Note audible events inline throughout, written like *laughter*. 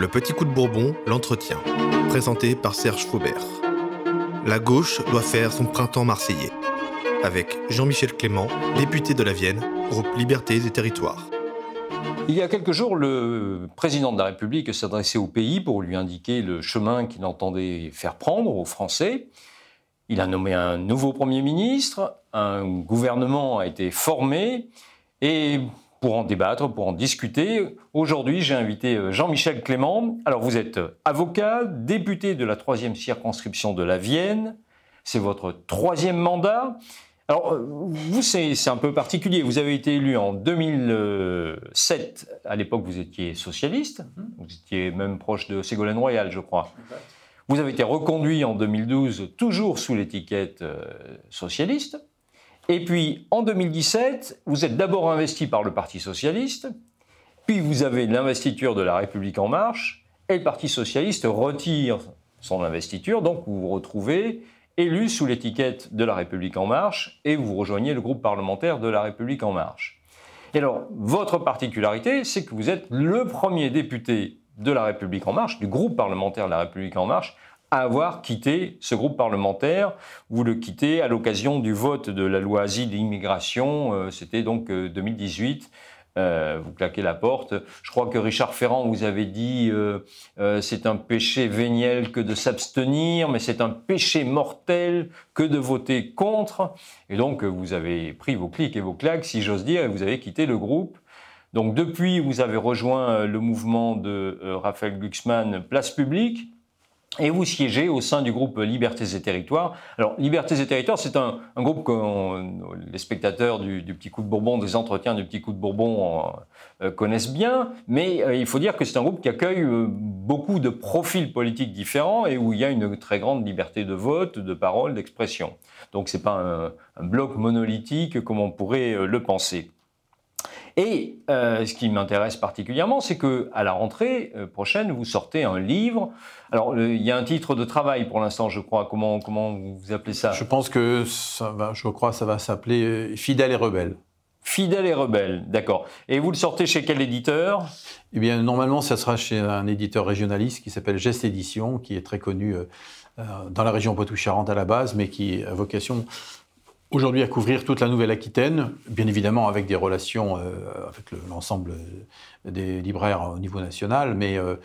Le petit coup de Bourbon, l'entretien, présenté par Serge Faubert. La gauche doit faire son printemps marseillais, avec Jean-Michel Clément, député de la Vienne, groupe Libertés et Territoires. Il y a quelques jours, le président de la République s'adressait au pays pour lui indiquer le chemin qu'il entendait faire prendre aux Français. Il a nommé un nouveau Premier ministre, un gouvernement a été formé, et pour en débattre, pour en discuter. Aujourd'hui, j'ai invité euh, Jean-Michel Clément. Alors, vous êtes euh, avocat, député de la troisième circonscription de la Vienne. C'est votre troisième mandat. Alors, euh, vous, c'est un peu particulier. Vous avez été élu en 2007. À l'époque, vous étiez socialiste. Vous étiez même proche de Ségolène Royal, je crois. Vous avez été reconduit en 2012, toujours sous l'étiquette socialiste. Et puis, en 2017, vous êtes d'abord investi par le Parti socialiste, puis vous avez l'investiture de la République en marche, et le Parti socialiste retire son investiture, donc vous vous retrouvez élu sous l'étiquette de la République en marche, et vous rejoignez le groupe parlementaire de la République en marche. Et alors, votre particularité, c'est que vous êtes le premier député de la République en marche, du groupe parlementaire de la République en marche, avoir quitté ce groupe parlementaire. Vous le quittez à l'occasion du vote de la loi asile et immigration, euh, c'était donc 2018. Euh, euh, vous claquez la porte. Je crois que Richard Ferrand vous avait dit c'est un péché véniel que de s'abstenir, mais c'est un péché mortel que de voter contre. Et donc vous avez pris vos clics et vos claques, si j'ose dire, et vous avez quitté le groupe. Donc depuis, vous avez rejoint le mouvement de Raphaël Glucksmann, Place Publique et vous siégez au sein du groupe Libertés et Territoires. Alors, Libertés et Territoires, c'est un, groupe que les spectateurs du, Petit Coup de Bourbon, des entretiens du Petit Coup de Bourbon euh, connaissent bien, mais euh, il faut dire que c'est un groupe qui accueille euh, beaucoup de profils politiques différents et où il y a une très grande liberté de vote, de parole, d'expression. Donc, ce n'est pas un bloc monolithique comme on pourrait le penser. Et euh, ce qui m'intéresse particulièrement, c'est que à la rentrée euh, prochaine, vous sortez un livre. Alors, il y a un titre de travail pour l'instant, je crois. Comment, comment vous appelez ça? Je pense que ça va, je crois, ça va s'appeler euh, Fidèle et rebelle. Fidèle et rebelle, d'accord. Et vous le sortez chez quel éditeur? Eh bien, normalement, ça sera chez un éditeur régionaliste qui s'appelle Geste Édition, qui est très connu dans la région Poitou-Charentes à la base, mais qui a vocation aujourd'hui à couvrir toute la Nouvelle-Aquitaine, bien évidemment avec des relations euh, avec l'ensemble des libraires au niveau national, mais euh,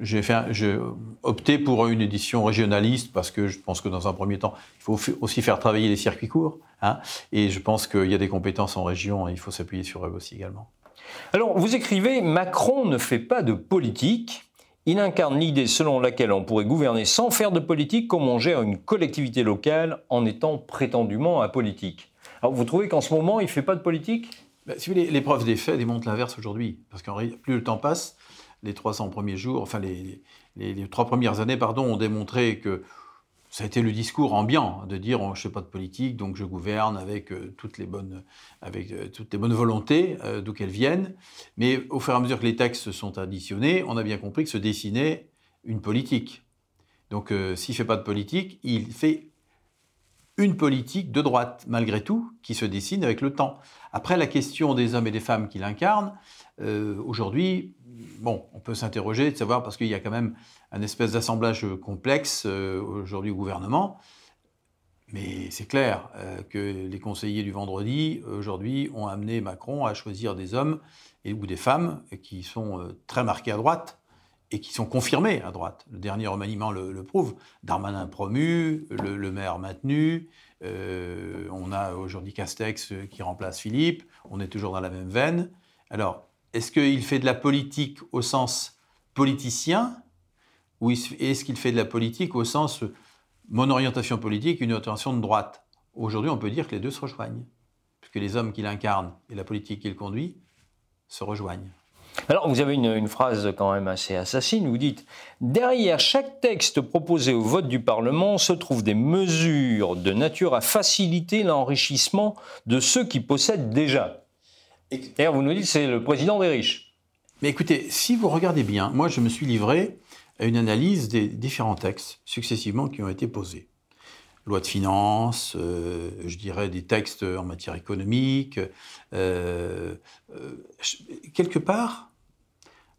j'ai opté pour une édition régionaliste parce que je pense que dans un premier temps, il faut aussi faire travailler les circuits courts, hein, et je pense qu'il y a des compétences en région et il faut s'appuyer sur eux aussi également. Alors, vous écrivez Macron ne fait pas de politique. Il incarne l'idée selon laquelle on pourrait gouverner sans faire de politique comme on gère une collectivité locale en étant prétendument apolitique. Alors vous trouvez qu'en ce moment, il ne fait pas de politique? Bah, Si vous voulez, l'épreuve des faits démontre l'inverse aujourd'hui. Parce qu'en plus le temps passe, les 300 premiers jours, enfin les, les trois premières années, pardon, ont démontré que ça a été le discours ambiant de dire je ne fais pas de politique, donc je gouverne avec euh, toutes les bonnes, avec, euh, toutes les bonnes volontés, euh, d'où qu'elles viennent. Mais au fur et à mesure que les textes sont additionnés, on a bien compris que se dessinait une politique. Donc s'il ne fait pas de politique, il fait une politique de droite, malgré tout, qui se dessine avec le temps. Après, la question des hommes et des femmes qu'il incarne, aujourd'hui, bon, on peut s'interroger de savoir, parce qu'il y a quand même un espèce d'assemblage complexe euh, aujourd'hui au gouvernement. Mais c'est clair euh, que les conseillers du vendredi, aujourd'hui, ont amené Macron à choisir des hommes et, ou des femmes qui sont euh, très marqués à droite et qui sont confirmés à droite. Le dernier remaniement le, prouve. Darmanin promu, le, maire maintenu, on a aujourd'hui Castex qui remplace Philippe, on est toujours dans la même veine. Alors, est-ce qu'il fait de la politique au sens politicien ou est-ce qu'il fait de la politique au sens mon orientation politique, une orientation de droite? Aujourd'hui, on peut dire que les deux se rejoignent, puisque les hommes qu'il incarne et la politique qu'il conduit se rejoignent. Alors, vous avez une, phrase quand même assez assassine. Vous dites Derrière chaque texte proposé au vote du Parlement se trouvent des mesures de nature à faciliter l'enrichissement de ceux qui possèdent déjà. D'ailleurs, vous nous dites c'est le président des riches. Mais écoutez, si vous regardez bien, moi je me suis livré à une analyse des différents textes successivement qui ont été posés. Loi de finances, euh, je dirais des textes en matière économique. Euh, euh, quelque part,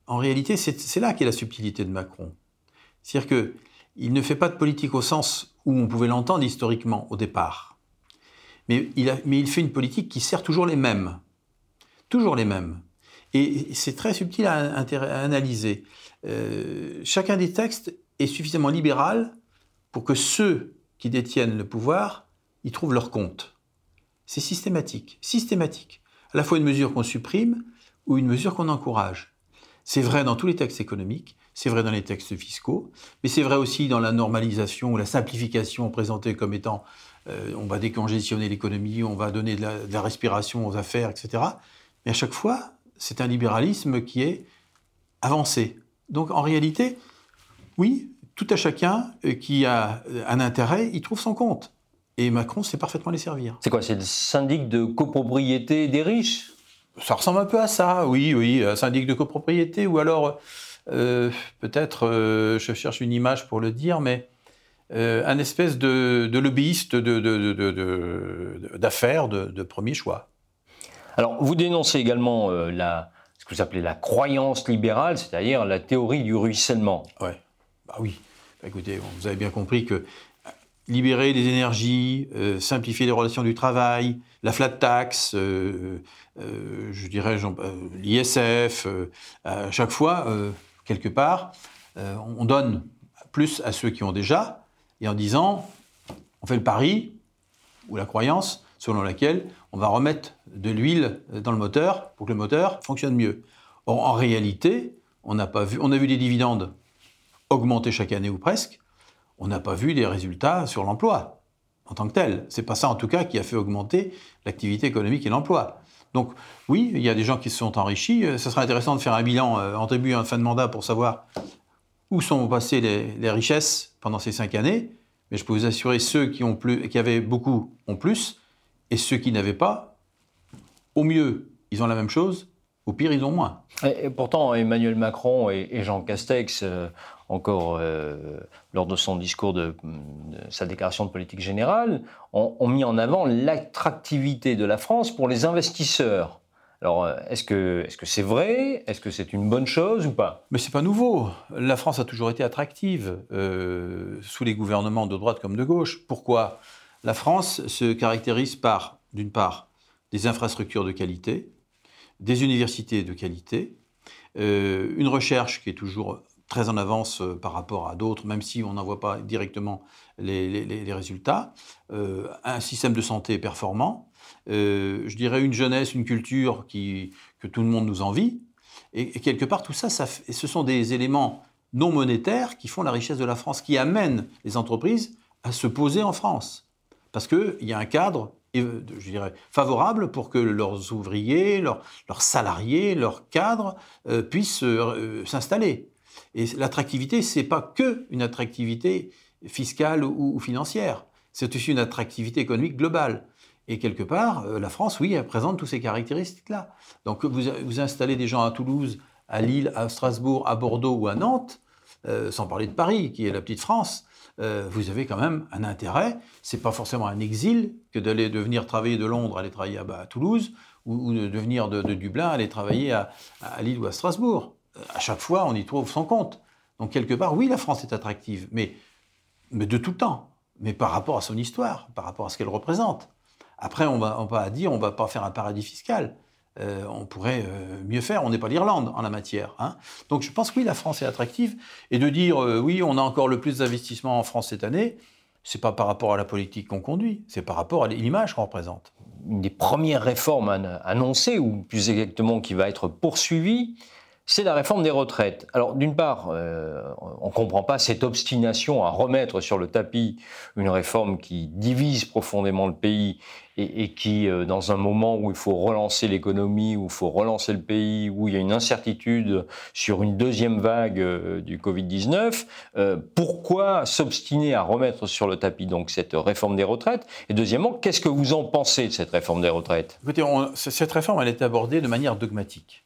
en réalité, c'est là qu'est la subtilité de Macron. C'est-à-dire qu'il ne fait pas de politique au sens où on pouvait l'entendre historiquement au départ. Mais il fait une politique qui sert toujours les mêmes. Toujours les mêmes. Et c'est très subtil à, analyser. Euh, chacun des textes est suffisamment libéral pour que ceux qui détiennent le pouvoir y trouvent leur compte. C'est systématique, systématique. À la fois une mesure qu'on supprime ou une mesure qu'on encourage. C'est vrai dans tous les textes économiques, c'est vrai dans les textes fiscaux, mais c'est vrai aussi dans la normalisation ou la simplification présentée comme étant euh, on va décongestionner l'économie, on va donner de la, respiration aux affaires, etc. Mais à chaque fois, c'est un libéralisme qui est avancé. Donc en réalité, oui, tout à chacun euh, qui a un intérêt, il trouve son compte. Et Macron sait parfaitement les servir. C'est quoi C'est le syndic de copropriété des riches? Ça ressemble un peu à ça, oui, oui, un syndic de copropriété, ou alors, euh, peut-être, euh, je cherche une image pour le dire, mais un espèce de, lobbyiste d'affaires de, de, premier choix. Alors, vous dénoncez également la, ce que vous appelez la croyance libérale, c'est-à-dire la théorie du ruissellement. Ouais. Bah oui. Écoutez, vous avez bien compris que libérer les énergies, euh, simplifier les relations du travail, la flat tax, euh, euh, je dirais l'ISF, à chaque fois, quelque part, on donne plus à ceux qui ont déjà, et en disant, on fait le pari, ou la croyance, selon laquelle on va remettre de l'huile dans le moteur pour que le moteur fonctionne mieux. Or, en réalité, on n'a pas vu, on a vu des dividendes augmenter chaque année ou presque, on n'a pas vu des résultats sur l'emploi en tant que tel. C'est pas ça en tout cas qui a fait augmenter l'activité économique et l'emploi. Donc oui, il y a des gens qui se sont enrichis. Ce euh, serait intéressant de faire un bilan euh, en début et en fin de mandat pour savoir où sont passées les, richesses pendant ces cinq années. Mais je peux vous assurer, ceux qui, ont plus, qui avaient beaucoup ont plus, et ceux qui n'avaient pas, au mieux, ils ont la même chose, au pire, ils ont moins. Et, pourtant, Emmanuel Macron et, Jean Castex, euh, encore euh, lors de son discours de, sa déclaration de politique générale, ont, mis en avant l'attractivité de la France pour les investisseurs. Alors, euh, est-ce que c'est -ce c'est vrai? Est-ce que c'est une bonne chose ou pas? Mais c'est pas nouveau. La France a toujours été attractive, sous les gouvernements de droite comme de gauche. Pourquoi? La France se caractérise par, d'une part, des infrastructures de qualité, des universités de qualité, euh, une recherche qui est toujours très en avance euh, par rapport à d'autres, même si on n'en voit pas directement les, résultats, euh, un système de santé performant, je dirais une jeunesse, une culture qui, que tout le monde nous envie, et, quelque part tout ça ce sont des éléments non monétaires qui font la richesse de la France, qui amènent les entreprises à se poser en France. Parce qu'il y a un cadre je dirais, favorable pour que leurs ouvriers, leurs, salariés, leurs cadres euh, puissent euh, s'installer. Et l'attractivité, ce n'est pas que une attractivité fiscale ou, financière, c'est aussi une attractivité économique globale. Et quelque part, euh, la France, oui, elle présente toutes ces caractéristiques-là. Donc vous, vous installez des gens à Toulouse, à Lille, à Strasbourg, à Bordeaux ou à Nantes, sans parler de Paris, qui est la petite France, euh, vous avez quand même un intérêt. C'est pas forcément un exil que d'aller de venir travailler de Londres, aller travailler à, à Toulouse, ou, de venir de, Dublin, aller travailler à, Lille ou à Strasbourg. Euh, à chaque fois, on y trouve son compte. Donc quelque part, oui, la France est attractive, mais, mais de tout temps, mais par rapport à son histoire, par rapport à ce qu'elle représente. Après, on va, on va dire, on va pas faire un paradis fiscal. Euh, on pourrait euh, mieux faire. On n'est pas l'Irlande en la matière. Hein. Donc je pense que oui, la France est attractive. Et de dire euh, oui, on a encore le plus d'investissements en France cette année, c'est pas par rapport à la politique qu'on conduit, c'est par rapport à l'image qu'on représente. Une des premières réformes annoncées, ou plus exactement qui va être poursuivie, c'est la réforme des retraites. Alors d'une part, euh, on ne comprend pas cette obstination à remettre sur le tapis une réforme qui divise profondément le pays et, qui, euh, dans un moment où il faut relancer l'économie, où il faut relancer le pays, où il y a une incertitude sur une deuxième vague euh, du Covid-19, pourquoi s'obstiner à remettre sur le tapis donc cette réforme des retraites? Et deuxièmement, qu'est-ce que vous en pensez de cette réforme des retraites? Écoutez, cette réforme, elle est abordée de manière dogmatique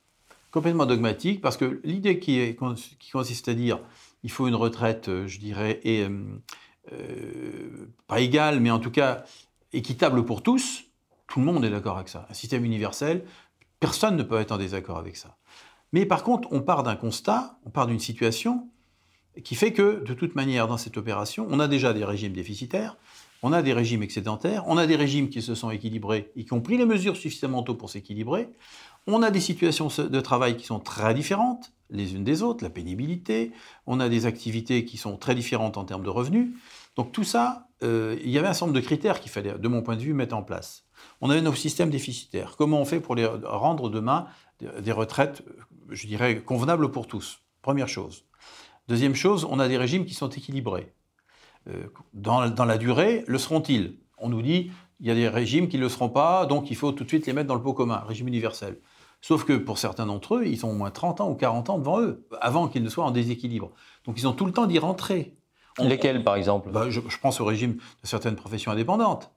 complètement dogmatique, parce que l'idée qui, consiste à dire il faut une retraite, euh, je dirais, euh, euh, pas égale, mais en tout cas équitable pour tous, tout le monde est d'accord avec ça. Un système universel, personne ne peut être en désaccord avec ça. Mais par contre, on part d'un constat, on part d'une situation qui fait que, de toute manière, dans cette opération, on a déjà des régimes déficitaires, on a des régimes excédentaires, on a des régimes qui se sont équilibrés et qui ont pris les mesures suffisamment tôt pour s'équilibrer, on a des situations de travail qui sont très différentes les unes des autres, la pénibilité, on a des activités qui sont très différentes en termes de revenus. Donc tout ça, euh, il y avait un certain nombre de critères qu'il fallait, de mon point de vue, mettre en place. On avait nos systèmes déficitaires. Comment on fait pour les rendre demain des retraites, je dirais, convenables pour tous? Première chose. Deuxième chose, on a des régimes qui sont équilibrés. Euh, dans, la durée, le seront-ils? On nous dit, il y a des régimes qui ne le seront pas, donc il faut tout de suite les mettre dans le pot commun, régime universel. Sauf que pour certains d'entre eux, ils ont au moins 30 ans ou 40 ans devant eux, avant qu'ils ne soient en déséquilibre. Donc ils ont tout le temps d'y rentrer. Lesquels, par exemple? Bah, je, pense au régime de certaines professions indépendantes.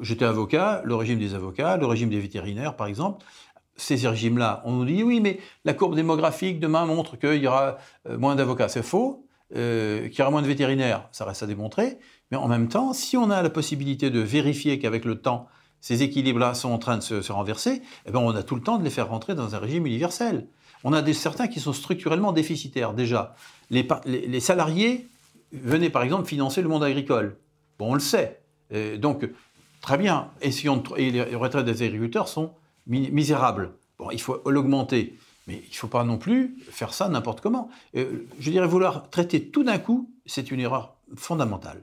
J'étais avocat, le régime des avocats, le régime des vétérinaires, par exemple. Ces régimes-là, on nous dit oui, mais la courbe démographique demain montre qu'il y aura euh, moins d'avocats. C'est faux. Euh, qu'il y aura moins de vétérinaires, ça reste à démontrer. Mais en même temps, si on a la possibilité de vérifier qu'avec le temps, ces équilibres-là sont en train de se, renverser, eh ben on a tout le temps de les faire rentrer dans un régime universel. On a des, certains qui sont structurellement déficitaires déjà. Les, salariés venaient par exemple financer le monde agricole. Bon, on le sait. donc, très bien. Et les retraites des agriculteurs sont misérables. Bon, il faut l'augmenter. Mais il ne faut pas non plus faire ça n'importe comment. je dirais vouloir traiter tout d'un coup, c'est une erreur fondamentale.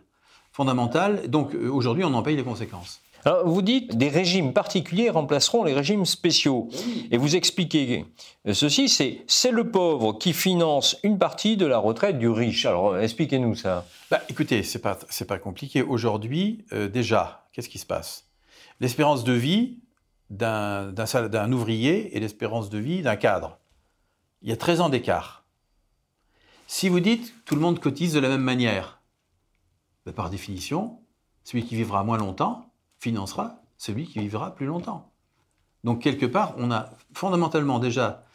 Fondamentale. Donc euh, aujourd'hui, on en paye les conséquences. Alors, vous dites des régimes particuliers remplaceront les régimes spéciaux. Et vous expliquez ceci, c'est c'est le pauvre qui finance une partie de la retraite du riche. Alors expliquez-nous ça. Bah, écoutez, c'est pas pas compliqué. Aujourd'hui, euh, déjà, qu'est-ce qui se passe? L'espérance de vie d'un d'un ouvrier et l'espérance de vie d'un cadre. Il y a 13 ans d'écart. Si vous dites tout le monde cotise de la même manière, bah, par définition, celui qui vivra moins longtemps financera celui qui vivra plus longtemps. Donc quelque part, on a fondamentalement déjà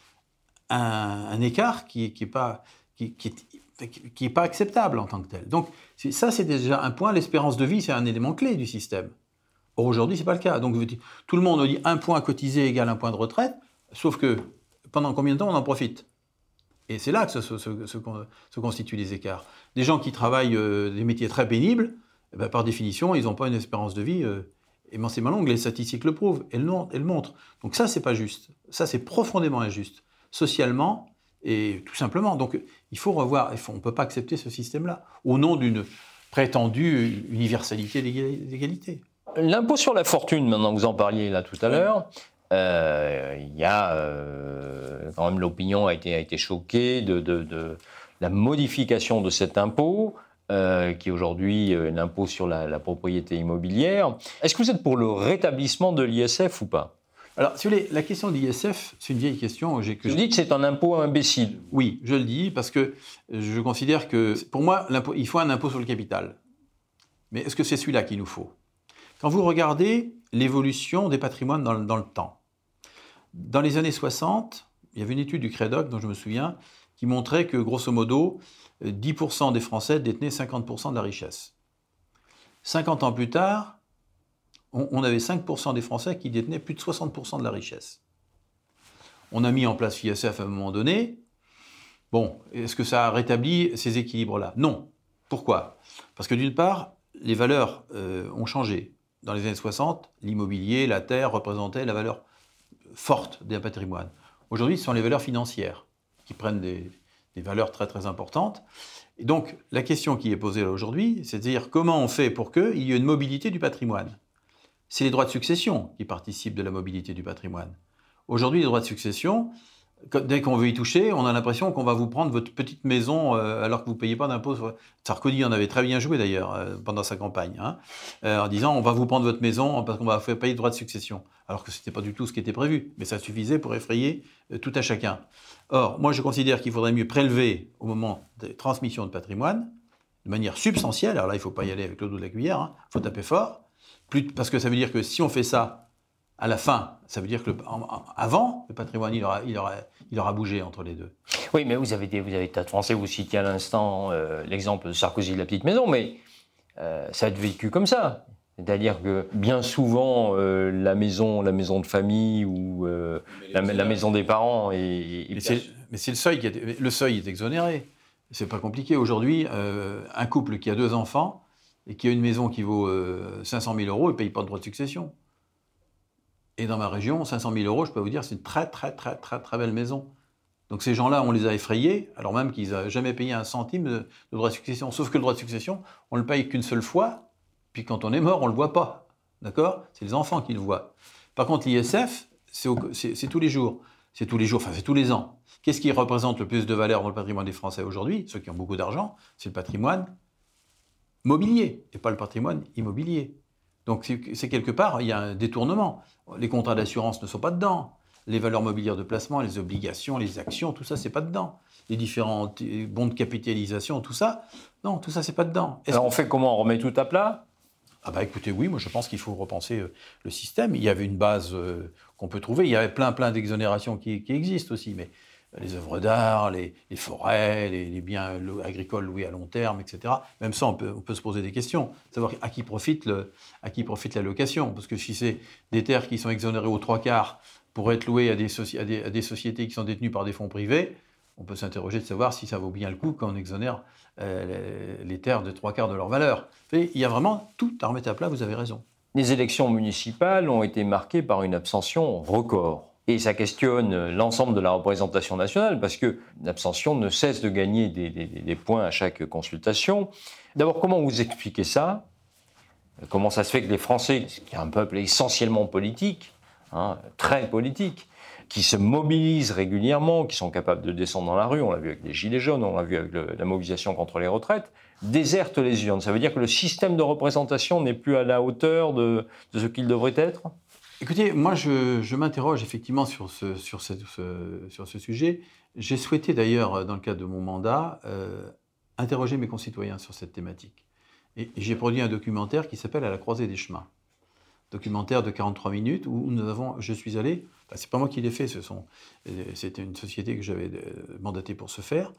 un, écart qui n'est pas, qui, est pas acceptable en tant que tel. Donc ça, c'est déjà un point. L'espérance de vie, c'est un élément clé du système. Or, aujourd'hui, ce n'est pas le cas. Donc tout le monde dit un point cotisé égale un point de retraite, sauf que pendant combien de temps on en profite? Et c'est là que se, constituent les écarts. Des gens qui travaillent euh, des métiers très pénibles, eh ben, par définition, ils n'ont pas une espérance de vie euh, immensément longue. Les statistiques le prouvent, elles, elles montrent. Donc ça, c'est pas juste. Ça, c'est profondément injuste, socialement et tout simplement. Donc il faut revoir, on ne peut pas accepter ce système-là, au nom d'une prétendue universalité d'égalité. L'impôt sur la fortune, maintenant que vous en parliez là tout à l'heure, euh, il y a euh, quand même l'opinion a été, a été choquée de, de, de, la modification de cet impôt. Euh, qui est aujourd'hui euh, l'impôt sur la, propriété immobilière. Est-ce que vous êtes pour le rétablissement de l'ISF ou pas? Alors, si vous voulez, la question de l'ISF, c'est une vieille question. Que je dis que c'est un impôt imbécile. Oui, je le dis parce que je considère que, pour moi, il faut un impôt sur le capital. Mais est-ce que c'est celui-là qu'il nous faut? Quand vous regardez l'évolution des patrimoines dans, dans, le temps, dans les années 60, il y avait une étude du Crédoc, dont je me souviens, qui montrait que, grosso modo, 10% des Français détenaient 50% de la richesse. 50 ans plus tard, on, avait 5% des Français qui détenaient plus de 60% de la richesse. On a mis en place l'ISF à un moment donné. Bon, est-ce que ça a rétabli ces équilibres-là? Non. Pourquoi? Parce que d'une part, les valeurs euh, ont changé. Dans les années 60, l'immobilier, la terre représentaient la valeur forte d'un patrimoine. Aujourd'hui, ce sont les valeurs financières qui prennent des, valeurs très très importantes. Et donc la question qui est posée aujourd'hui, c'est de dire comment on fait pour qu'il y ait une mobilité du patrimoine. C'est les droits de succession qui participent de la mobilité du patrimoine. Aujourd'hui, les droits de succession, dès qu'on veut y toucher, on a l'impression qu'on va vous prendre votre petite maison euh, alors que vous ne payez pas d'impôts. Sarkozy en avait très bien joué d'ailleurs euh, pendant sa campagne, hein, euh, en disant on va vous prendre votre maison parce qu'on va faire payer de droits de succession. Alors que ce n'était pas du tout ce qui était prévu, mais ça suffisait pour effrayer tout à chacun. Or, moi je considère qu'il faudrait mieux prélever au moment des transmissions de patrimoine, de manière substantielle, alors là il ne faut pas y aller avec le dos de la cuillère, il hein, faut taper fort, parce que ça veut dire que si on fait ça à la fin, ça veut dire que avant, le patrimoine, il aura, il, aura, il aura bougé entre les deux. Oui, mais vous avez des, vous avez tas de Français, vous citiez à l'instant euh, l'exemple de Sarkozy de la petite maison, mais euh, ça a été vécu comme ça. C'est-à-dire que bien souvent, euh, la, maison, la maison de famille ou la, maison des parents est, Mais c'est le seuil qui est, le seuil est exonéré. C'est pas compliqué. Aujourd'hui, euh, un couple qui a deux enfants et qui a une maison qui vaut 500 000 euros, il ne paye pas de droit de succession. Et dans ma région, 500 000 euros, je peux vous dire, c'est une très, très, très, très, très belle maison. Donc ces gens-là, on les a effrayés, alors même qu'ils n'avaient jamais payé un centime de, droit de succession. Sauf que le droit de succession, on ne le paye qu'une seule fois, puis quand on est mort, on ne le voit pas. D'accord? C'est les enfants qui le voient. Par contre, l'ISF, c'est tous les jours. C'est tous les jours, enfin c'est tous les ans. Qu'est-ce qui représente le plus de valeur dans le patrimoine des Français aujourd'hui? Ceux qui ont beaucoup d'argent, c'est le patrimoine mobilier, et pas le patrimoine immobilier. Donc c'est quelque part, il y a un détournement. Les contrats d'assurance ne sont pas dedans les valeurs mobilières de placement, les obligations, les actions, tout ça, c'est pas dedans. Les différents bons de capitalisation, tout ça, non, tout ça, c'est pas dedans. Alors on fait comment? On remet tout à plat? Ah bah écoutez, oui, moi je pense qu'il faut repenser euh, le système. Il y avait une base euh, qu'on peut trouver. Il y avait plein, plein d'exonérations qui, existent aussi, mais les œuvres d'art, les, forêts, les, biens agricoles loués à long terme, etc. Même ça, on peut, se poser des questions. Savoir à qui profite, la location. Parce que si c'est des terres qui sont exonérées aux trois quarts pour être loué à des, sociétés qui sont détenues par des fonds privés, on peut s'interroger de savoir si ça vaut bien le coup quand on exonère euh, les, terres de trois quarts de leur valeur. il y a vraiment tout à remettre à plat, vous avez raison. Les élections municipales ont été marquées par une abstention record. Et ça questionne l'ensemble de la représentation nationale, parce que l'abstention ne cesse de gagner des, points à chaque consultation. D'abord, comment vous expliquez ça? Comment ça se fait que les Français, qui est un peuple essentiellement politique, Hein, très politiques, qui se mobilisent régulièrement, qui sont capables de descendre dans la rue, on l'a vu avec les Gilets jaunes, on l'a vu avec la mobilisation contre les retraites, désertent les urnes. Ça veut dire que le système de représentation n'est plus à la hauteur de, ce qu'il devrait être? Écoutez, moi je, m'interroge effectivement sur ce, sujet. J'ai souhaité d'ailleurs, dans le cadre de mon mandat, euh, interroger mes concitoyens sur cette thématique. Et j'ai produit un documentaire qui s'appelle À la croisée des chemins documentaire de 43 minutes où nous avons, je suis allé, enfin, c'est pas moi qui l'ai fait, euh, c'était une société que j'avais euh, mandatée pour ce faire,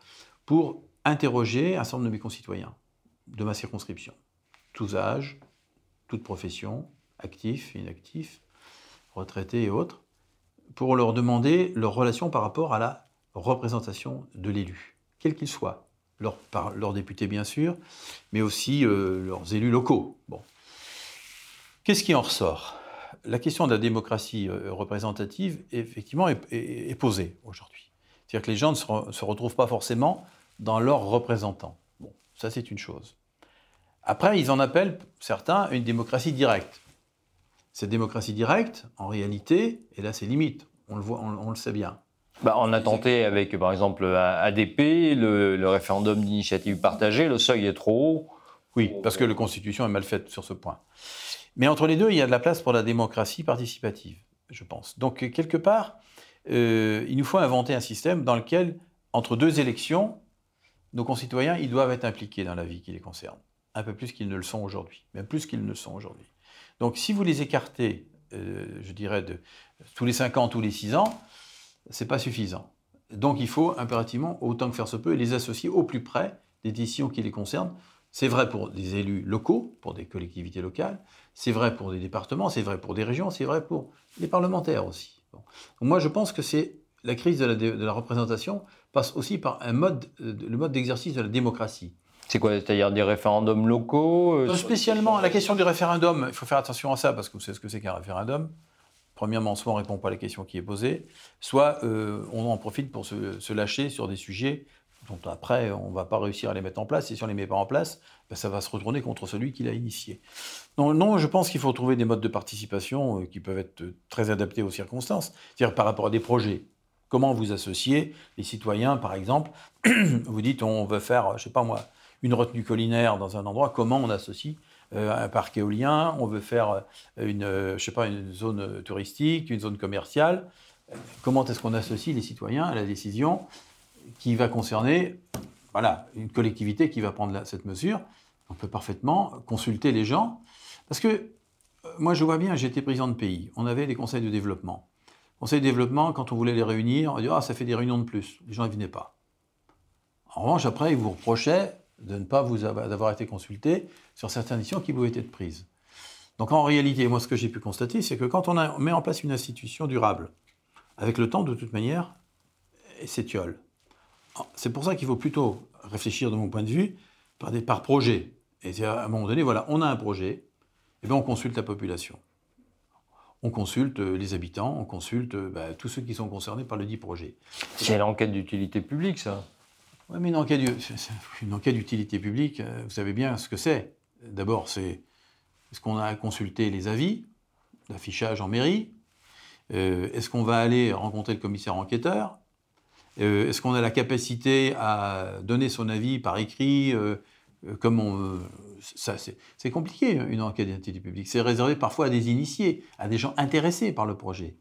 pour interroger un certain nombre de mes concitoyens de ma circonscription, tous âges, toutes professions, actifs, inactifs, retraités et autres, pour leur demander leur relation par rapport à la représentation de l'élu, quel qu'il soit, leurs députés bien sûr, mais aussi euh, leurs élus locaux. Bon. Qu'est-ce qui en ressort? La question de la démocratie euh, représentative, effectivement, est, posée aujourd'hui. C'est-à-dire que les gens ne se, retrouvent pas forcément dans leurs représentants. Bon, ça c'est une chose. Après, ils en appellent certains une démocratie directe. Cette démocratie directe, en réalité, et là c'est limite, on le, voit, on, le sait bien. Bah, on a tenté avec, par exemple, ADP, le, le référendum d'initiative partagée, le seuil est trop haut. Oui, parce que la Constitution est mal faite sur ce point. Mais entre les deux, il y a de la place pour la démocratie participative, je pense. Donc, quelque part, euh, il nous faut inventer un système dans lequel, entre deux élections, nos concitoyens, ils doivent être impliqués dans la vie qui les concerne. Un peu plus qu'ils ne le sont aujourd'hui, même plus qu'ils ne le sont aujourd'hui. Donc, si vous les écartez, euh, je dirais, tous les 5 ans, tous les 6 ans, c'est pas suffisant. Donc, il faut impérativement, autant que faire se peut, les associer au plus près des décisions qui les concernent c'est vrai pour des élus locaux, pour des collectivités locales, c'est vrai pour des départements, c'est vrai pour des régions, c'est vrai pour les parlementaires aussi. moi, je pense que c'est la crise de la, représentation passe aussi par euh, le mode d'exercice de la démocratie. C'est quoi C'est-à-dire des référendums locaux euh, Spécialement, la question du référendum, il faut faire attention à ça parce que vous savez ce que c'est qu'un référendum. Premièrement, soit on ne répond pas à la question qui est posée, soit euh, on en profite pour se, lâcher sur des sujets dont après on ne va pas réussir à les mettre en place. Et si on ne les met pas en place, ben, ça va se retourner contre celui qui l'a initié. Non, non, je pense qu'il faut trouver des modes de participation euh, qui peuvent être euh, très adaptés aux circonstances. C'est-à-dire par rapport à des projets. Comment vous associez les citoyens, par exemple? *clears throat* Vous dites on veut faire, je sais pas moi, une retenue collinaire dans un endroit. Comment on associe euh, un parc éolien On veut faire une, je sais pas, une zone touristique, une zone commerciale. Comment est-ce qu'on associe les citoyens à la décision qui va concerner voilà, une collectivité qui va prendre cette mesure? On peut parfaitement consulter les gens. Parce que euh, moi, je vois bien, j'étais président de pays. On avait des conseils de développement. Conseils de développement, quand on voulait les réunir, on disait Ah, ça fait des réunions de plus. Les gens ne venaient pas. En revanche, après, ils vous reprochaient de ne pas vous avoir été consulté sur certaines décisions qui pouvaient être prises. Donc en réalité, moi, ce que j'ai pu constater, c'est que quand on, met en place une institution durable, avec le temps, de toute manière, c'est tiole. c'est pour ça qu'il faut plutôt réfléchir, de mon point de vue, par, des, par projet. Et à un moment donné, voilà, on a un projet, et eh bien on consulte la population. On consulte euh, les habitants, on consulte euh, bah, tous ceux qui sont concernés par le dit projet. C'est l'enquête d'utilité publique, ça Oui, mais une enquête, d'utilité publique, euh, vous savez bien ce que c'est. D'abord, c'est est-ce qu'on a consulté les avis, l'affichage en mairie? Est-ce qu'on va aller rencontrer le commissaire enquêteur? Euh, est-ce qu'on a la capacité à donner son avis par écrit euh, euh, Comment ça, c'est compliqué une enquête d'identité publique. C'est réservé parfois à des initiés, à des gens intéressés par le projet.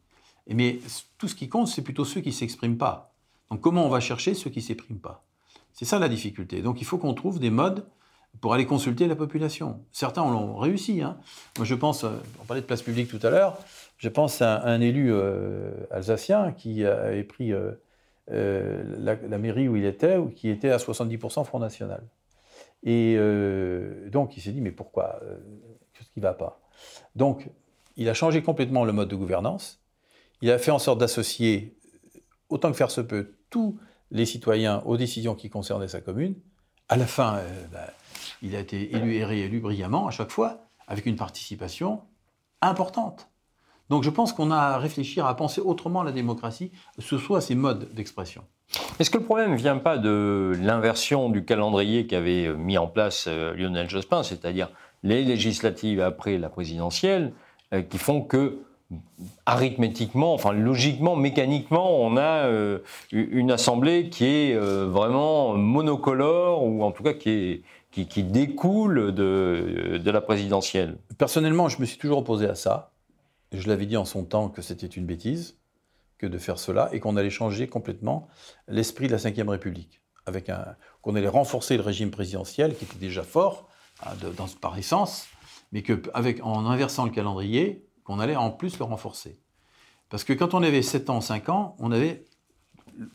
Mais tout ce qui compte, c'est plutôt ceux qui ne s'expriment pas. Donc comment on va chercher ceux qui ne s'expriment pas? C'est ça la difficulté. Donc il faut qu'on trouve des modes pour aller consulter la population. Certains l'ont réussi. Hein. Moi je pense, on parlait de place publique tout à l'heure, je pense à un, élu alsacien qui avait pris euh, la, mairie où il était, qui était à 70% Front National. Et euh, donc il s'est dit, mais pourquoi euh, Qu'est-ce qui ne va pas? Donc il a changé complètement le mode de gouvernance. Il a fait en sorte d'associer, autant que faire se peut, tous les citoyens aux décisions qui concernaient sa commune. À la fin, bah, il a été élu et réélu brillamment à chaque fois, avec une participation importante. Donc je pense qu'on a à réfléchir, à penser autrement la démocratie, ce soit ses modes d'expression. Est-ce que le problème ne vient pas de l'inversion du calendrier qu'avait mis en place euh, Lionel Jospin, c'est-à-dire les législatives après la présidentielle, euh, qui font que arithmétiquement, enfin logiquement, mécaniquement, on a euh, une assemblée qui est vraiment monocolore, ou en tout cas qui, qui, découle de, de la présidentielle. Personnellement, je me suis toujours opposé à ça. Je l'avais dit en son temps que c'était une bêtise que de faire cela et qu'on allait changer complètement l'esprit de la Ve République, avec un, qu'on allait renforcer le régime présidentiel qui était déjà fort hein, dans, par essence, mais qu'en inversant le calendrier, qu'on allait en plus le renforcer. Parce que quand on avait 7 ans, 5 ans, on avait,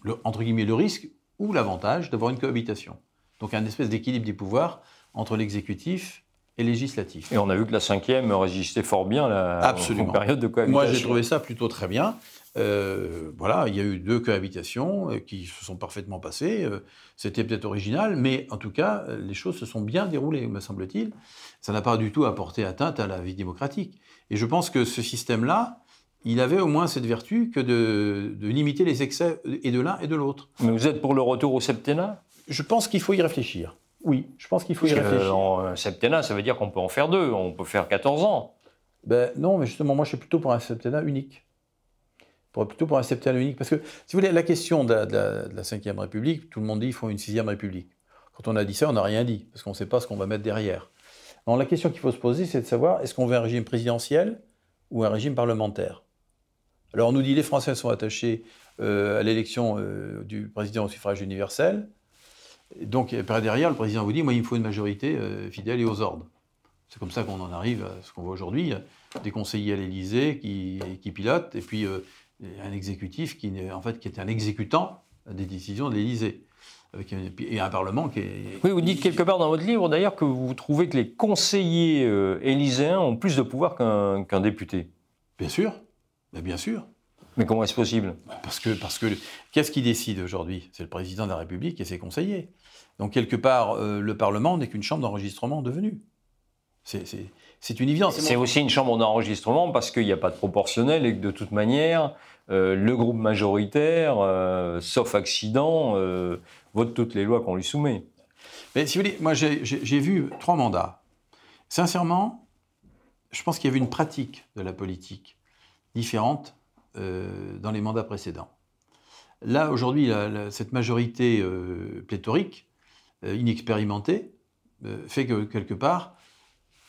le, entre guillemets, le risque ou l'avantage d'avoir une cohabitation. Donc un espèce d'équilibre des pouvoirs entre l'exécutif et législatif. Et on a vu que la cinquième résistait fort bien la période de cohabitation. Moi, j'ai trouvé ça plutôt très bien. Euh, voilà, il y a eu deux cohabitations euh, qui se sont parfaitement passées. Euh, c'était peut-être original, mais en tout cas, les choses se sont bien déroulées, me semble-t-il. Ça n'a pas du tout apporté atteinte à la vie démocratique. Et je pense que ce système-là, il avait au moins cette vertu que de, de limiter les excès et de l'un et de l'autre. Mais vous êtes pour le retour au septennat? Je pense qu'il faut y réfléchir. Oui, je pense qu'il faut y réfléchir. En septennat, ça veut dire qu'on peut en faire deux, on peut faire 14 ans. Ben, non, mais justement, moi je suis plutôt pour un septennat unique. Pour, plutôt pour un septennat unique. Parce que, si vous voulez, la question de la, de la, Ve République, tout le monde dit qu'il faut une Sixième République. Quand on a dit ça, on n'a rien dit, parce qu'on ne sait pas ce qu'on va mettre derrière. La question qu'il faut se poser, c'est de savoir est-ce qu'on veut un régime présidentiel ou un régime parlementaire? Alors on nous dit les Français sont attachés euh, à l'élection euh, du président au suffrage universel. Donc, derrière, le président vous dit, moi, il me faut une majorité euh, fidèle et aux ordres. C'est comme ça qu'on en arrive à ce qu'on voit aujourd'hui. Des conseillers à l'Élysée qui, pilotent, et puis euh, un exécutif qui, en fait, qui est un exécutant des décisions de l'Élysée. Et un Parlement qui est... Oui, vous dites quelque part dans votre livre, d'ailleurs, que vous trouvez que les conseillers euh, élyséens ont plus de pouvoir qu'un député. Bien sûr, mais bien sûr. Mais comment est-ce possible? Parce que, parce que qu'est-ce qui décide aujourd'hui? C'est le président de la République et ses conseillers. Donc, quelque part, euh, le Parlement n'est qu'une chambre d'enregistrement devenue. C'est une évidence. C'est aussi une chambre d'enregistrement parce qu'il n'y a pas de proportionnel et que de toute manière, euh, le groupe majoritaire, euh, sauf accident, vote toutes les lois qu'on lui soumet. Mais si vous voulez, moi j'ai vu trois mandats. Sincèrement, je pense qu'il y avait une pratique de la politique différente dans les mandats précédents. Là, aujourd'hui, cette majorité pléthorique euh, inexpérimenté, euh, fait que quelque part,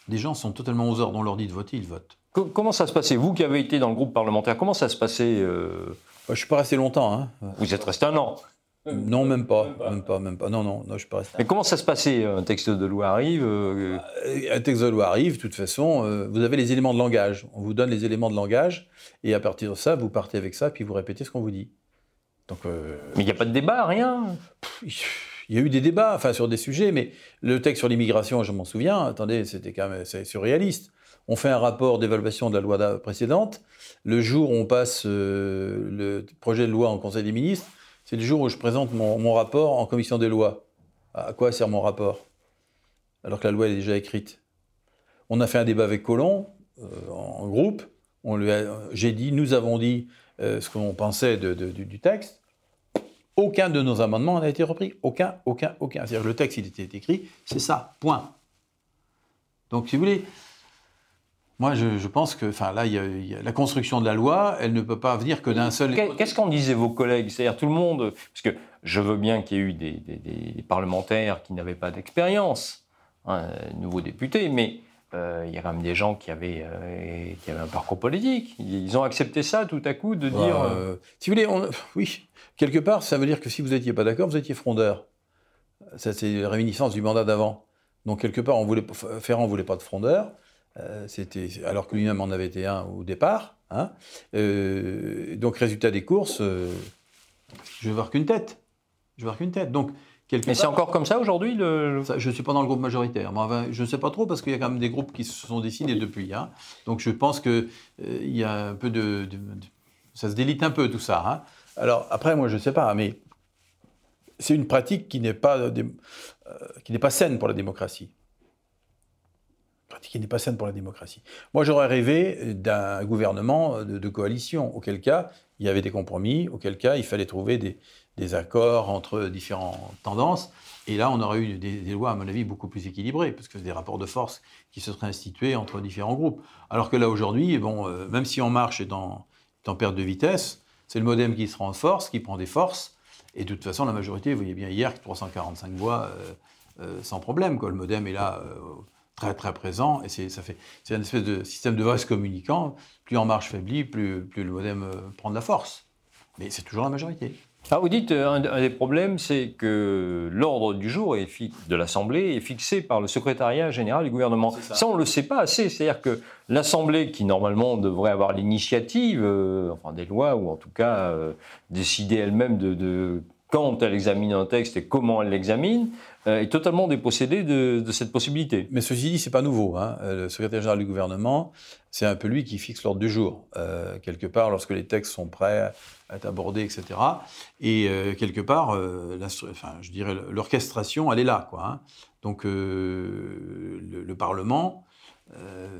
les gens sont totalement aux ordres. On leur dit de voter, ils votent. Comment ça se passait? Vous qui avez été dans le groupe parlementaire, comment ça se passait euh... Je ne suis pas resté longtemps. Hein. Vous êtes resté un an non, même pas, même pas, même pas, Non, non, non, je suis pas resté. Mais comment ça se passait Un texte de loi arrive euh, Un texte de loi arrive, de toute façon, vous avez les éléments de langage. On vous donne les éléments de langage, et à partir de ça, vous partez avec ça, puis vous répétez ce qu'on vous dit. Donc, Mais il n'y a pas de débat, rien? Il y a eu des débats enfin, sur des sujets, mais le texte sur l'immigration, je m'en souviens, attendez, c'était quand même surréaliste. On fait un rapport d'évaluation de la loi précédente. Le jour où on passe euh, le projet de loi en Conseil des ministres, C'est le jour où je présente mon, rapport en commission des lois. À quoi sert mon rapport Alors que la loi est déjà écrite? On a fait un débat avec Colomb, euh, en groupe. J'ai dit, nous avons dit ce qu'on pensait du texte. Aucun de nos amendements n'a été repris. Aucun, aucun, aucun. C'est-à-dire le texte, il était écrit, c'est ça, point. Donc, si vous voulez, moi, je, pense que, enfin, là, il y, a, la construction de la loi, elle ne peut pas venir que d'un seul. Qu'est-ce qu'en disaient vos collègues? C'est-à-dire tout le monde, parce que je veux bien qu'il y ait eu des, parlementaires qui n'avaient pas d'expérience, hein, nouveaux députés, mais euh, il y a quand même des gens qui avaient, euh, qui avaient un parcours politique. Ils ont accepté ça tout à coup de bah, dire. Euh, si vous voulez, oui, quelque part, ça veut dire que si vous n'étiez pas d'accord, vous étiez frondeur. Ça, c'est la réminiscence du mandat d'avant. Donc, quelque part, on voulait, Ferrand ne voulait pas de frondeur, c'était, alors que lui-même en avait été un au départ. Hein. donc, résultat des courses, je vais voir qu'une tête. Je vais voir qu'une tête. Donc, mais c'est encore comme ça aujourd'hui le... Je ne suis pas dans le groupe majoritaire. je ne sais pas trop parce qu'il y a quand même des groupes qui se sont dessinés depuis. Hein. Donc je pense qu'il euh, il y a un peu de, Ça se délite un peu tout ça. Hein. Alors après, moi je ne sais pas, mais c'est une pratique qui n'est pas, euh, qui n'est pas saine pour la démocratie. Qui n'est pas saine pour la démocratie. Moi j'aurais rêvé d'un gouvernement de, de coalition, auquel cas il y avait des compromis, auquel cas il fallait trouver des, accords entre différentes tendances. Et là, on aurait eu des, lois, à mon avis, beaucoup plus équilibrées, parce que c'est des rapports de force qui se seraient institués entre différents groupes. Alors que là, aujourd'hui, bon, euh, même si En Marche est en, en perte de vitesse, c'est le modem qui se renforce, qui prend des forces. Et de toute façon, la majorité, vous voyez bien hier, 345 voix euh, euh, sans problème. Quoi. Le modem est là très très présent et c'est ça fait c'est une espèce de système de vase communicant. Plus En Marche faiblit, plus, plus le modem prend de la force. Mais c'est toujours la majorité. Ah, vous dites, euh, un, des problèmes, c'est que l'ordre du jour de l'Assemblée est fixé par le secrétariat général du gouvernement. Ça. on ne le sait pas assez. C'est-à-dire que l'Assemblée, qui normalement devrait avoir l'initiative, euh, enfin des lois, ou en tout cas euh, décider elle-même de, quand elle examine un texte et comment elle l'examine, est totalement dépossédée de, cette possibilité. Mais ceci dit, c'est pas nouveau. Hein. Le secrétaire général du gouvernement, c'est un peu lui qui fixe l'ordre du jour. quelque part, lorsque les textes sont prêts être abordé, etc. Et euh, quelque part, euh, je dirais, l'orchestration, elle est là. Quoi, hein. Donc, euh, le, Parlement,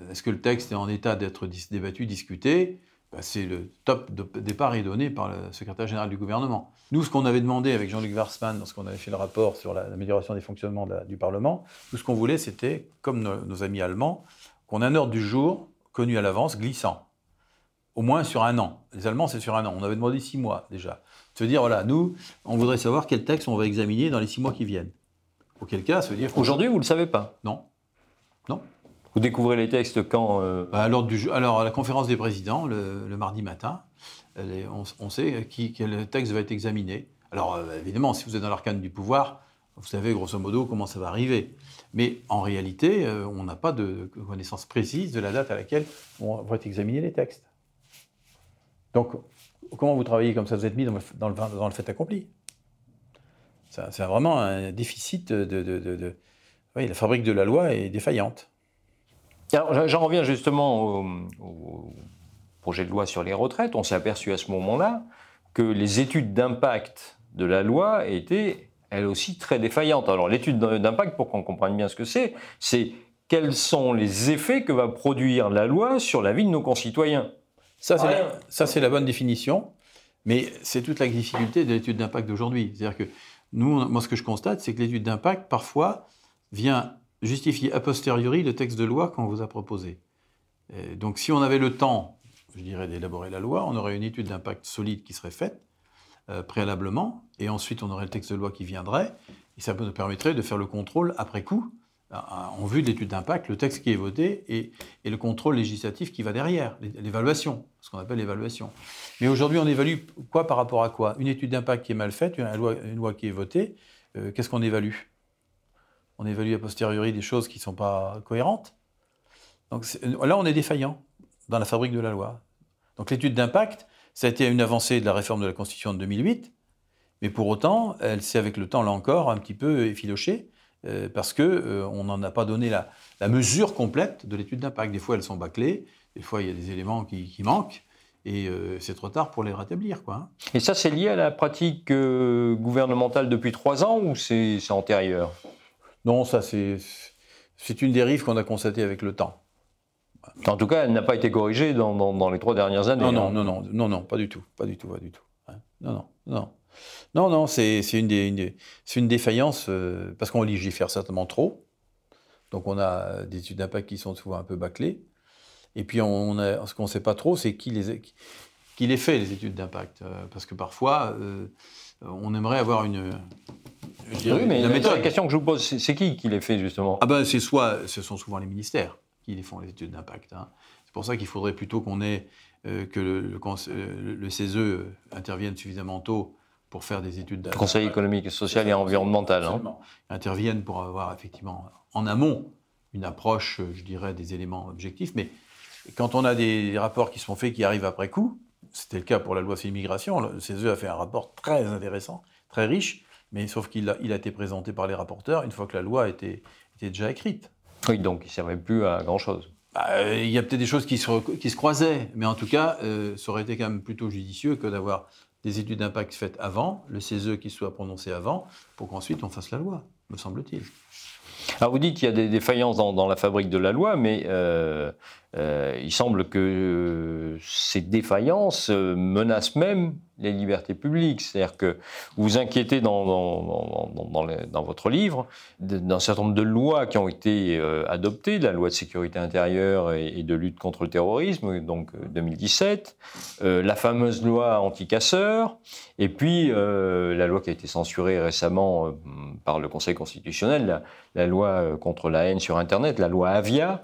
est-ce que le texte est en état d'être débattu, discuté? Bah, C'est le top de départ est donné par le secrétaire général du gouvernement. Nous, ce qu'on avait demandé avec Jean-Luc Warsmann, lorsqu'on avait fait le rapport sur l'amélioration des fonctionnements du Parlement, tout ce qu'on voulait, c'était, comme nos amis allemands, qu'on ait un ordre du jour connu à l'avance, glissant au moins sur un an. Les Allemands, c'est sur un an. On avait demandé six mois déjà. Se dire, voilà, nous, on voudrait savoir quel texte on va examiner dans les six mois qui viennent. Auquel cas, se dire. Aujourd'hui, vous ne le savez pas Non. Non. Vous découvrez les textes quand euh... Bah, du, alors, à la conférence des présidents, le, mardi matin, on, sait qui, quel texte va être examiné. Alors, euh, évidemment, si vous êtes dans l'arcane du pouvoir, vous savez grosso modo comment ça va arriver. Mais en réalité, euh, on n'a pas de connaissance précise de la date à laquelle vont être examinés les textes. Donc, comment vous travaillez comme ça? Vous êtes mis dans le, fait accompli. C'est vraiment un déficit de, Oui, la fabrique de la loi est défaillante. J'en reviens justement au, projet de loi sur les retraites. On s'est aperçu à ce moment-là que les études d'impact de la loi étaient, elles aussi, très défaillantes. Alors, l'étude d'impact, pour qu'on comprenne bien ce que c'est, c'est quels sont les effets que va produire la loi sur la vie de nos concitoyens. Ça, c'est la, bonne définition, mais c'est toute la difficulté de l'étude d'impact d'aujourd'hui. C'est-à-dire que nous, moi, ce que je constate, c'est que l'étude d'impact, parfois, vient justifier a posteriori le texte de loi qu'on vous a proposé. donc, si on avait le temps, je dirais, d'élaborer la loi, on aurait une étude d'impact solide qui serait faite euh, préalablement, et ensuite on aurait le texte de loi qui viendrait, et ça nous permettrait de faire le contrôle après coup en vue de l'étude d'impact, le texte qui est voté et, le contrôle législatif qui va derrière, l'évaluation, ce qu'on appelle l'évaluation. Mais aujourd'hui, on évalue quoi par rapport à quoi? Une étude d'impact qui est mal faite, une loi, une loi qui est votée, euh, qu'est-ce qu'on évalue? On évalue a posteriori des choses qui ne sont pas cohérentes. Donc là, on est défaillant dans la fabrique de la loi. Donc l'étude d'impact, ça a été une avancée de la réforme de la Constitution de 2008, mais pour autant, elle s'est avec le temps, là encore, un petit peu effilochée. Euh, parce qu'on euh, n'en a pas donné la, mesure complète de l'étude d'impact. Des fois, elles sont bâclées, des fois, il y a des éléments qui, manquent. et euh, c'est trop tard pour les rétablir. Hein. Et ça, c'est lié à la pratique gouvernementale depuis trois ans ou c'est antérieur? Non, ça c'est c'est une dérive qu'on a constatée avec le temps. En tout cas, elle n'a pas été corrigée dans, dans- dans les trois dernières années. Non, non, hein. non, non, non, non, pas du tout, pas du tout, pas du tout. hein. Non, non, non. Non, non, c'est c'est une, des- une des- c'est une défaillance euh, parce qu'on légifère certainement trop. Donc on a des études d'impact qui sont souvent un peu bâclées. Et puis on a, ce qu'on ne sait pas trop, c'est qui les, qui les fait, les études d'impact. Euh, parce que parfois, euh, on aimerait avoir une, je dirais, Oui, mais la question que je vous pose, c'est qui qui les fait justement? Ah ben c'est soit, ce sont souvent les ministères qui les font les études d'impact. hein. C'est pour ça qu'il faudrait plutôt qu'on ait euh, que le, le CESE intervienne suffisamment tôt pour faire des études d'impact. Conseil économique, social et environnemental. hein. Interviennent pour avoir effectivement en amont une approche, je dirais, des éléments objectifs. Mais quand on a des rapports qui sont faits qui arrivent après coup, c'était le cas pour la loi sur l'immigration, le CESE a fait un rapport très intéressant, très riche, mais sauf qu'il a, il a été présenté par les rapporteurs une fois que la loi était, était déjà écrite. Oui, donc il ne servait plus à grand-chose. Bah, euh, il y a peut-être des choses qui se, re- qui se croisaient, mais en tout cas, euh, ça aurait été quand même plutôt judicieux que d'avoir des études d'impact faites avant, le CESE qui soit prononcé avant, pour qu'ensuite on fasse la loi, me semble-t-il. Alors vous dites qu'il y a des défaillances dans, dans la fabrique de la loi, mais euh, euh, il semble que ces défaillances euh, menacent même les libertés publiques. C'est-à-dire que vous vous inquiétez dans, dans, dans- les- votre livre d'un certain nombre de lois qui ont été euh, adoptées, la loi de sécurité intérieure et, et de lutte contre le terrorisme, donc euh, 2017, euh, la fameuse loi anti-casseurs, et puis euh, la loi qui a été censurée récemment par le Conseil constitutionnel, la, la loi contre la haine sur Internet, la loi Avia,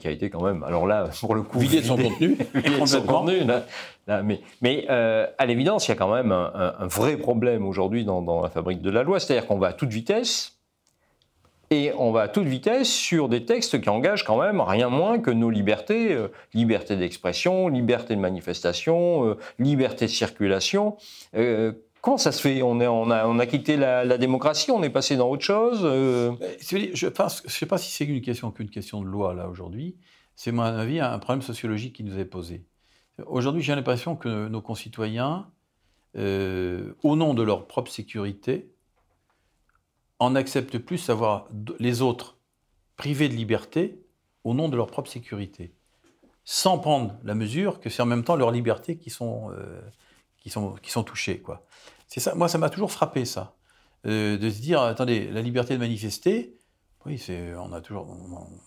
qui a été quand même, alors là, *laughs* pour le coup, Vidé de son contenu. *laughs* vidée de son complètement. contenu, là. Là, mais mais euh, à l'évidence, il y a quand même un, un- un vrai problème aujourd'hui dans, dans la fabrique de la loi, c'est-à-dire qu'on va à toute vitesse. Et on va à toute vitesse sur des textes qui engagent quand même rien moins que nos libertés, euh, liberté d'expression, liberté de manifestation, euh, liberté de circulation. Euh, comment ça se fait? On, est- on, a, on a quitté la, la démocratie, on est passé dans autre chose euh, Je ne sais pas si c'est une question qu'une question de loi, là, aujourd'hui. C'est, à mon avis, un problème sociologique qui nous est posé. Aujourd'hui, j'ai l'impression que nos concitoyens, euh, au nom de leur propre sécurité, en acceptent plus savoir d- les autres privés de liberté au nom de leur propre sécurité, sans prendre la mesure que c'est en même temps leurs libertés qui sont, euh, qui sont, qui sont touchées. Quoi. Moi, ça m'a toujours frappé, ça. Euh, de se dire, attendez, la liberté de manifester, oui, on, a toujours,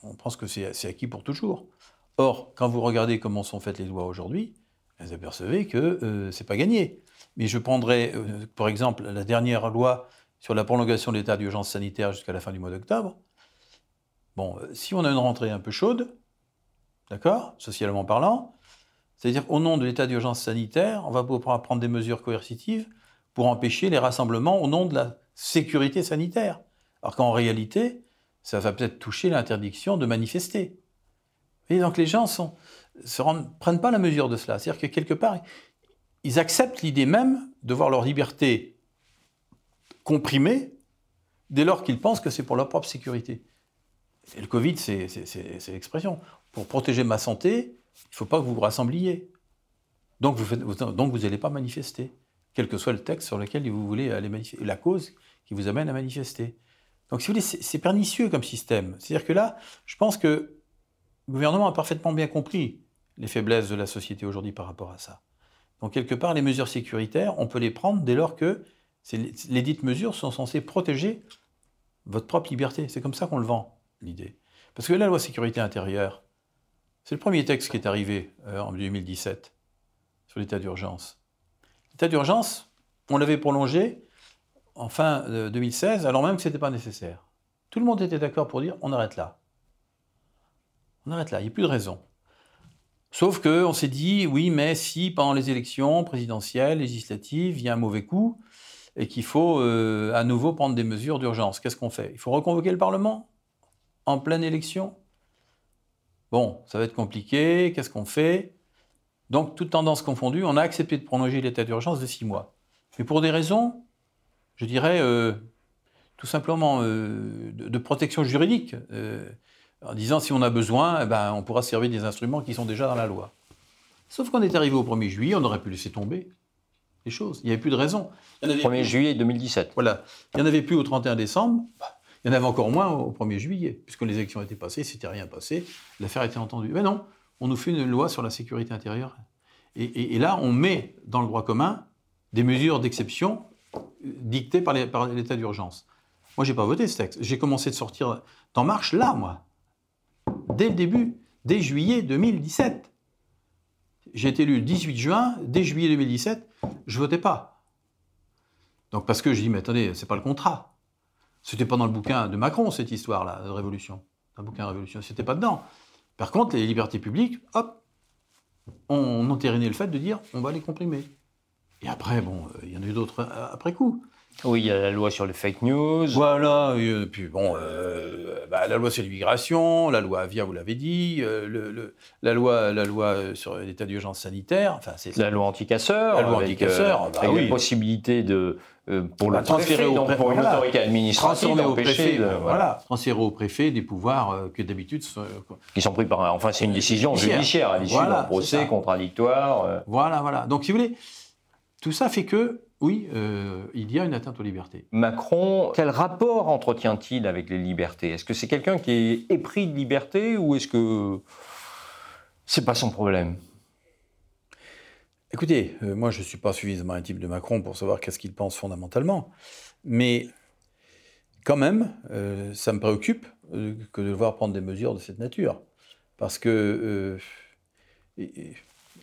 on, pense que c'est, acquis pour toujours. Or, quand vous regardez comment sont faites les lois aujourd'hui, vous apercevez que euh, c'est pas gagné. Mais je prendrai, euh, par exemple, la dernière loi sur la prolongation de l'état d'urgence sanitaire jusqu'à la fin du mois d'octobre. Bon, euh, si on a une rentrée un peu chaude, d'accord, socialement parlant, c'est-à-dire au nom de l'état d'urgence sanitaire, on va pouvoir prendre des mesures coercitives pour empêcher les rassemblements au nom de la sécurité sanitaire. Alors qu'en réalité, ça va peut-être toucher l'interdiction de manifester. Et donc les gens ne prennent pas la mesure de cela. C'est-à-dire que quelque part, ils acceptent l'idée même de voir leur liberté comprimée dès lors qu'ils pensent que c'est pour leur propre sécurité. Le Covid, c'est l'expression. Pour protéger ma santé, il ne faut pas que vous vous rassembliez. Donc vous n'allez pas manifester, quel que soit le texte sur lequel vous voulez aller manifester, la cause qui vous amène à manifester. Donc si vous voulez, c'est pernicieux comme système. C'est-à-dire que là, je pense que le gouvernement a parfaitement bien compris les faiblesses de la société aujourd'hui par rapport à ça. Donc quelque part, les mesures sécuritaires, on peut les prendre dès lors que les dites mesures sont censées protéger votre propre liberté. C'est comme ça qu'on le vend, l'idée. Parce que la loi sécurité intérieure, c'est le premier texte qui est arrivé euh, en 2017 sur l'état d'urgence. L'état d'urgence, on l'avait prolongé en fin de 2016, alors même que ce n'était pas nécessaire. Tout le monde était d'accord pour dire on arrête là. On arrête là, il n'y a plus de raison. Sauf qu'on s'est dit, oui, mais si pendant les élections présidentielles, législatives, il y a un mauvais coup et qu'il faut euh, à nouveau prendre des mesures d'urgence, qu'est-ce qu'on fait? Il faut reconvoquer le Parlement? En pleine élection? Bon, ça va être compliqué, qu'est-ce qu'on fait? Donc, toute tendance confondue, on a accepté de prolonger l'état d'urgence de six mois. Mais pour des raisons, je dirais, euh, tout simplement euh, de, de protection juridique. euh, en disant si on a besoin, eh ben, on pourra servir des instruments qui sont déjà dans la loi. Sauf qu'on est arrivé au 1er juillet, on aurait pu laisser tomber les choses. Il n'y avait plus de raison. 1er juillet 2017. Voilà. Il n'y en avait plus au 31 décembre. Il y en avait encore moins au 1er juillet, puisque les élections étaient passées, c'était rien passé, l'affaire était entendue. Mais non, on nous fait une loi sur la sécurité intérieure. Et, là, on met dans le droit commun des mesures d'exception dictées par l'état d'urgence. Moi, j'ai pas voté ce texte. J'ai commencé de sortir d'En Marche là, moi. Dès le début, dès juillet 2017. J'ai été élu le 18 juin, dès juillet 2017, je votais pas. Donc parce que je dis, mais attendez, c'est pas le contrat. C'était pas dans le bouquin de Macron, cette histoire-là, de révolution. Un bouquin de révolution, c'était pas dedans. Par contre, les libertés publiques, hop, on entérinait le fait de dire, on va les comprimer. Et après, bon, euh, il y en a eu d'autres euh, après coup. Oui, il y a la loi sur les fake news. Voilà, et puis bon, euh, bah, la loi sur l'immigration, la loi Avia, vous l'avez dit, le, la, loi, la loi sur l'état d'urgence sanitaire, enfin c'est la loi anticasseur, la loi anticasseur, bah avec la possibilité de pour le bah, transférer au préfet, pour une autorité administrative, au préfet, voilà. transférer au préfet des pouvoirs que d'habitude qui sont pris par, enfin c'est une décision judiciaire à l'issue d'un procès contradictoire. Voilà, voilà. Donc si vous voulez. Tout ça fait que, oui, euh, il y a une atteinte aux libertés. Macron, quel rapport entretient-il avec les libertés? Est-ce que c'est quelqu'un qui est épris de liberté ou est-ce que c'est pas son problème? Écoutez, euh, moi je ne suis pas suffisamment intime de Macron pour savoir qu'est-ce qu'il pense fondamentalement, mais quand même, euh, ça me préoccupe que de devoir prendre des mesures de cette nature. Parce que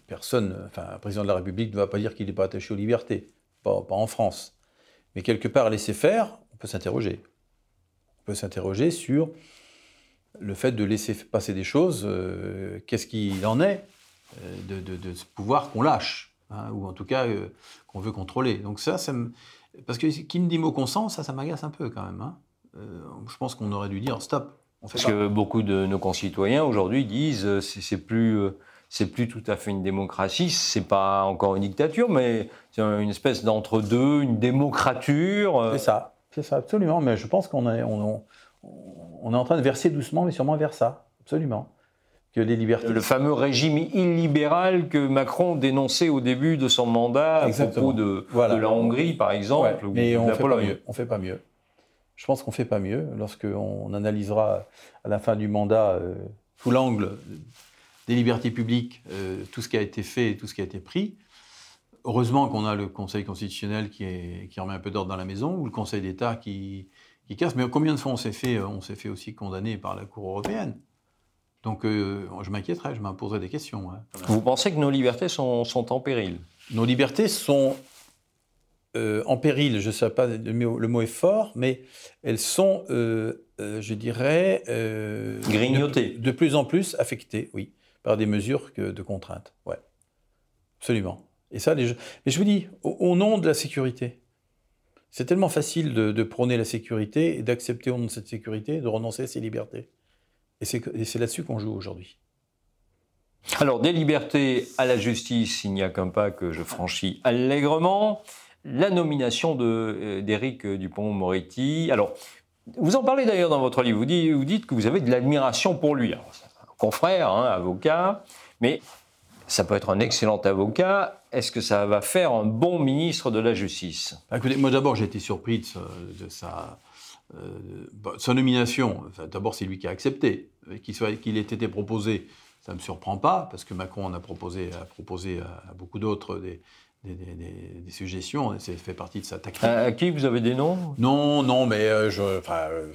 personne, enfin, un président de la République ne va pas dire qu'il n'est pas attaché aux libertés, pas, en France. Mais quelque part, laisser faire, on peut s'interroger. On peut s'interroger sur le fait de laisser passer des choses, euh, qu'est-ce qu'il en est euh, de, ce pouvoir qu'on lâche, hein, ou en tout cas euh, qu'on veut contrôler. Donc ça, ça me... parce que qui me dit mot consent, ça, ça m'agace un peu quand même. Hein. je pense qu'on aurait dû dire stop. On fait Parce que beaucoup de nos concitoyens aujourd'hui disent c'est plus c'est plus tout à fait une démocratie, c'est pas encore une dictature, mais c'est une espèce d'entre-deux, une démocrature. Euh. C'est ça, c'est ça, absolument. Mais je pense qu'on est, on, on, est en train de verser doucement, mais sûrement vers ça, absolument. Que les libertés. Le fameux régime illibéral que Macron dénonçait au début de son mandat à propos de, de, la Hongrie, par exemple. mais on ne fait pas mieux. On fait pas mieux. Je pense qu'on fait pas mieux lorsqu'on analysera à la fin du mandat euh, sous l'angle des libertés publiques, euh, tout ce qui a été fait, tout ce qui a été pris. Heureusement qu'on a le Conseil constitutionnel qui, est, qui remet un peu d'ordre dans la maison, ou le Conseil d'État qui, qui, casse. Mais combien de fois on s'est fait, euh, on s'est fait aussi condamner par la Cour européenne? Donc euh, je m'inquiéterais, je m'imposerais des questions. Hein. Vous pensez que nos libertés sont, sont en péril? Nos libertés sont en péril, je ne sais pas, le mot, le mot, est fort, mais elles sont, je dirais... Grignotées. De, de, plus en plus affectées, oui par des mesures que de contraintes. Ouais, absolument. Et ça, les... Mais je vous dis, au, nom de la sécurité, c'est tellement facile de, prôner la sécurité et d'accepter au nom de cette sécurité de renoncer à ses libertés. Et c'est là-dessus qu'on joue aujourd'hui. Alors, des libertés à la justice, il n'y a qu'un pas que je franchis allègrement. La nomination euh, d'Éric Dupont-Moretti. Alors, vous en parlez d'ailleurs dans votre livre. Vous dites, vous dites que vous avez de l'admiration pour lui confrère, hein, avocat, mais ça peut être un excellent avocat. Est-ce que ça va faire un bon ministre de la Justice? Bah, Écoutez, moi d'abord j'ai été surpris de, sa, euh, sa, nomination. d'abord c'est lui qui a accepté. Qu'il ait été proposé, ça ne me surprend pas, parce que Macron en a proposé, a proposé à, beaucoup d'autres des, des, suggestions, c'est fait partie de sa tactique. À, qui vous avez des noms? Non, non, mais euh, je, enfin, euh,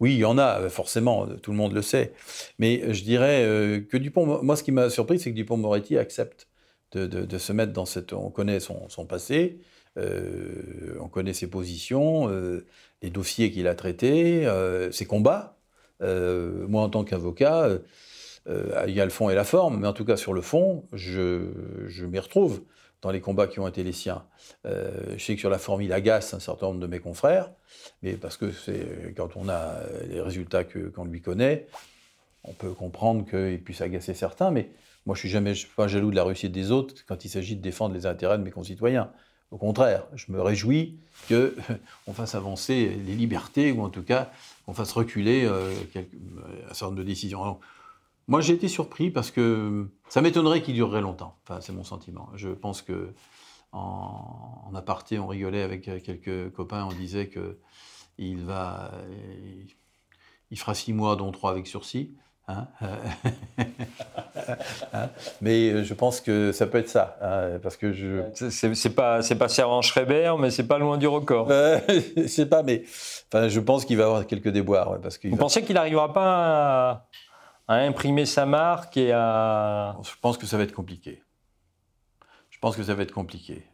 oui, il y en a, euh, forcément, euh, tout le monde le sait. Mais euh, je dirais que Dupont, moi ce qui m'a surpris, c'est que Dupont-Moretti accepte de, se mettre dans cette... On connaît son, passé, on connaît ses positions, les dossiers qu'il a traités, ses combats. moi, en tant qu'avocat, il y a le fond et la forme, mais en tout cas sur le fond, je, je m'y retrouve dans les combats qui ont été les siens. Euh, je sais que sur la forme, il agace un certain nombre de mes confrères, mais parce que c'est quand on a les résultats qu'on lui connaît, on peut comprendre qu'il puisse agacer certains, mais moi je suis jamais pas jaloux de la réussite des autres quand il s'agit de défendre les intérêts de mes concitoyens. Au contraire, je me réjouis qu'on *laughs* fasse avancer les libertés, ou en tout cas qu'on fasse reculer euh, un certain nombre de décisions. Moi, j'ai été surpris parce que ça m'étonnerait qu'il durerait longtemps. Enfin, c'est mon sentiment. Je pense que en, en, aparté, on rigolait avec quelques copains, on disait que il va, il fera six mois, dont trois avec sursis. Hein. *laughs* Hein. mais euh, je pense que ça peut être ça, hein, parce que je. C'est pas c'est pas Servan Schreiber, mais c'est pas loin du record. *laughs* je sais pas, mais enfin, je pense qu'il va avoir quelques déboires, parce Vous pensez qu'il n'arrivera pas à, à, imprimer sa marque et à. Je pense que ça va être compliqué. Je pense que ça va être compliqué.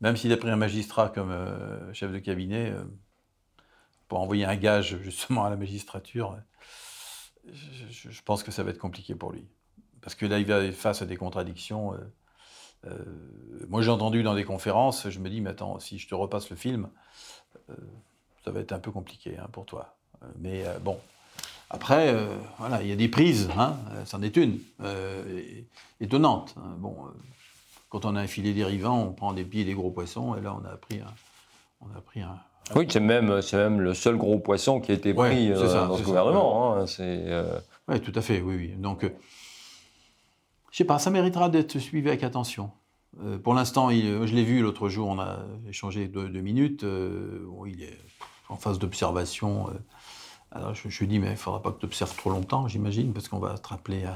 Même s'il a pris un magistrat comme euh, chef de cabinet, euh, pour envoyer un gage justement à la magistrature je, pense que ça va être compliqué pour lui. Parce que là, il va face à des contradictions. Euh, moi, j'ai entendu dans des conférences, je me dis, mais attends, si je te repasse le film, ça va être un peu compliqué hein, pour toi. Mais bon, après, voilà, il y a des prises, hein, c'en est une, étonnante. Hein. Bon, quand on a un filet dérivant, on prend des pieds des gros poissons, et là, on a pris un, on a pris un, oui, c'est même, même le seul gros poisson qui a été pris euh, dans ce gouvernement. Hein, euh, Oui, tout à fait, oui. oui. Donc, euh, je sais pas, ça méritera d'être suivi avec attention. pour l'instant, je l'ai vu l'autre jour, on a échangé deux, minutes. il est en phase d'observation. Alors, je, je, lui dis, mais il ne faudra pas que tu observes trop longtemps, j'imagine, parce qu'on va te rappeler à,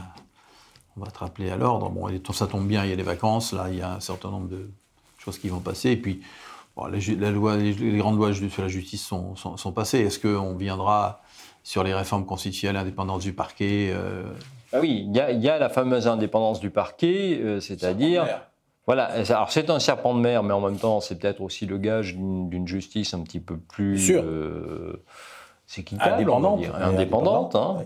on va te rappeler à l'ordre. Bon, ça tombe bien, il y a les vacances, là, il y a un certain nombre de choses qui vont passer. Et puis, les, la loi, les, grandes lois sur la justice sont, passées. Est-ce qu'on viendra sur les réformes constitutionnelles, l'indépendance du parquet euh? Ah Oui, il y, a la fameuse indépendance du parquet, euh, c'est-à-dire. Voilà, alors c'est un serpent de mer, mais en même temps, c'est peut-être aussi le gage d'une justice un petit peu plus. Euh, c'est indépendante. Indépendante, hein.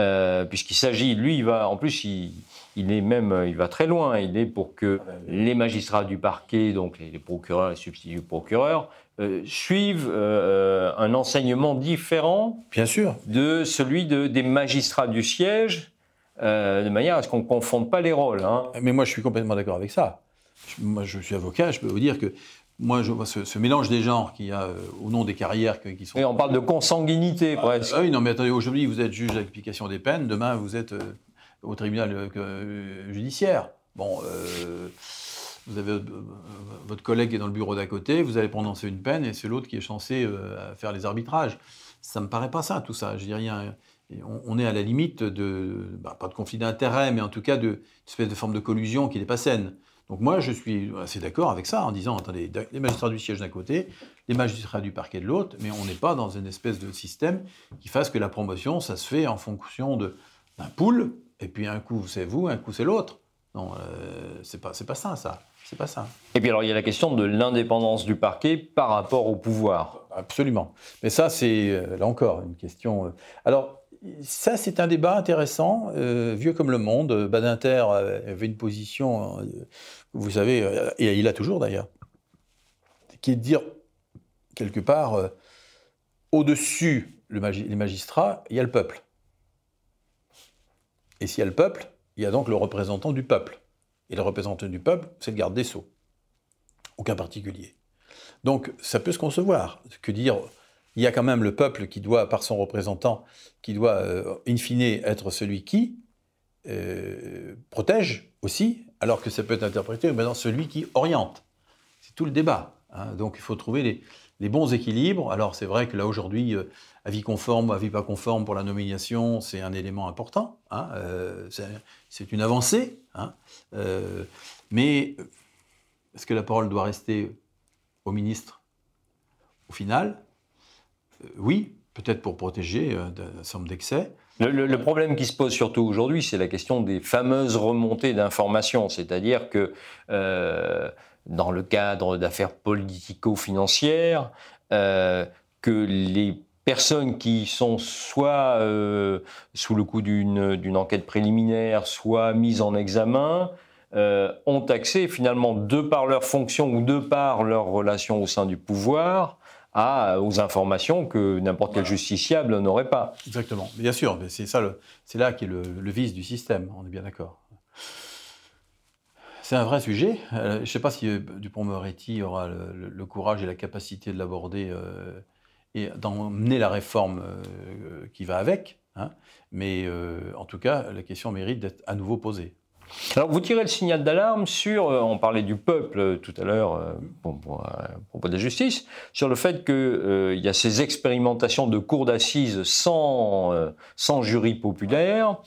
Euh, puisqu'il s'agit, lui, il va, en plus, il, il est même, euh, il va très loin. Il est pour que ah ben les magistrats du parquet, donc les, procureurs, les substituts procureurs, euh, suivent euh, un enseignement différent, bien sûr, de celui de, des magistrats du siège, de manière à ce qu'on ne confonde pas les rôles. Hein. Mais moi, je suis complètement d'accord avec ça. moi, je suis avocat, je peux vous dire que moi, je vois ce, mélange des genres qu'il y a au nom des carrières qui sont. Et on parle de consanguinité, presque. Ah, oui, non, mais attendez, aujourd'hui, vous êtes juge d'application des peines, demain, vous êtes au tribunal euh, euh, judiciaire. Bon, euh, vous avez votre collègue qui est dans le bureau d'à côté, vous allez prononcer une peine et c'est l'autre qui est censé faire les arbitrages. Ça me paraît pas ça, tout ça. Je dis rien. On, est à la limite de, bah, pas de conflit d'intérêt, mais en tout cas de espèce de forme de collusion qui n'est pas saine. Donc moi, je suis assez d'accord avec ça en disant, attendez, les magistrats du siège d'un côté, les magistrats du parquet de l'autre, mais on n'est pas dans une espèce de système qui fasse que la promotion, ça se fait en fonction d'un pool et puis un coup c'est vous, un coup c'est l'autre. Non, euh, c'est pas, pas ça, ça. C'est pas ça. Et puis alors il y a la question de l'indépendance du parquet par rapport au pouvoir. Absolument. Mais ça c'est euh, là encore une question. Euh, alors ça c'est un débat intéressant, vieux comme le monde. Badinter avait une position, vous savez, et il a toujours d'ailleurs, qui est de dire quelque part au-dessus les magistrats, il y a le peuple. Et s'il y a le peuple, il y a donc le représentant du peuple. Et le représentant du peuple, c'est le garde des Sceaux. Aucun particulier. Donc ça peut se concevoir. Que dire, il y a quand même le peuple qui doit, par son représentant, qui doit, euh, in fine, être celui qui euh, protège aussi, alors que ça peut être interprété comme celui qui oriente. C'est tout le débat. Hein. Donc il faut trouver les, bons équilibres. Alors c'est vrai que là aujourd'hui, euh, avis conforme ou avis pas conforme pour la nomination, c'est un élément important. Hein, c'est une avancée. Hein, mais est-ce que la parole doit rester au ministre au final? Oui, peut-être pour protéger d'un certain nombre d'excès. Le, problème qui se pose surtout aujourd'hui, c'est la question des fameuses remontées d'informations. C'est-à-dire que dans le cadre d'affaires politico-financières, euh, que les personnes qui sont soit euh, sous le coup d'une enquête préliminaire, soit mises en examen, euh, ont accès finalement, de par leur fonction ou de par leur relation au sein du pouvoir, à, aux informations que n'importe quel justiciable n'aurait pas. Exactement, bien sûr, c'est ça, c'est là qui est le, le vice du système, on est bien d'accord. C'est un vrai sujet. Euh, je ne sais pas si euh, Dupont-Moretti aura le, courage et la capacité de l'aborder euh, et d'emmener la réforme qui va avec. Hein. Mais en tout cas, la question mérite d'être à nouveau posée. Alors vous tirez le signal d'alarme sur, euh, on parlait du peuple euh, tout à l'heure euh, pour, propos de la justice, sur le fait qu'il y a ces expérimentations de cours d'assises sans jury populaire.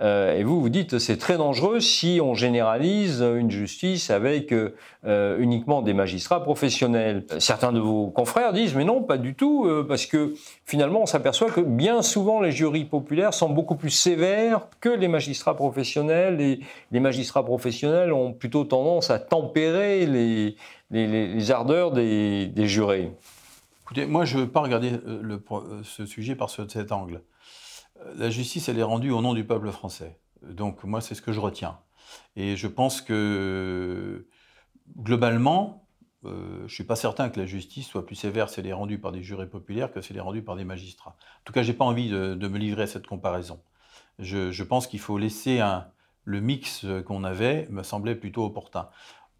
Euh, et vous, vous dites c'est très dangereux si on généralise une justice avec euh, uniquement des magistrats professionnels. Certains de vos confrères disent mais non, pas du tout, euh, parce que finalement on s'aperçoit que bien souvent les jurys populaires sont beaucoup plus sévères que les magistrats professionnels. Et les magistrats professionnels ont plutôt tendance à tempérer les, les, ardeurs des, jurés. Écoutez, moi je ne veux pas regarder ce sujet par cet angle la justice, elle est rendue au nom du peuple français. Donc moi, c'est ce que je retiens. Et je pense que globalement, euh, je ne suis pas certain que la justice soit plus sévère si elle est rendue par des jurés populaires que si elle est rendue par des magistrats. En tout cas, je n'ai pas envie de, me livrer à cette comparaison. Je, pense qu'il faut laisser le mix qu'on avait, me semblait plutôt opportun.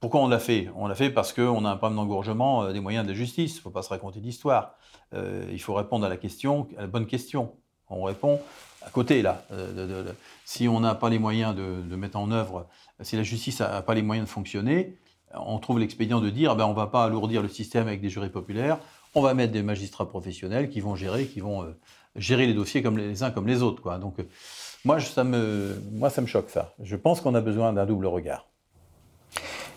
Pourquoi on l'a fait? On l'a fait parce qu'on a un problème d'engorgement euh, des moyens de la justice. Il ne faut pas se raconter d'histoire. Euh, il faut répondre à la question, à la bonne question. On répond à côté, là. Euh, si on n'a pas les moyens de, mettre en œuvre, si la justice n'a pas les moyens de fonctionner, on trouve l'expédient de dire ben, on ne va pas alourdir le système avec des jurés populaires, on va mettre des magistrats professionnels qui vont gérer, qui vont euh, gérer les dossiers comme les, uns comme les autres. Donc, euh, moi, ça me, moi, ça me choque, ça. Je pense qu'on a besoin d'un double regard.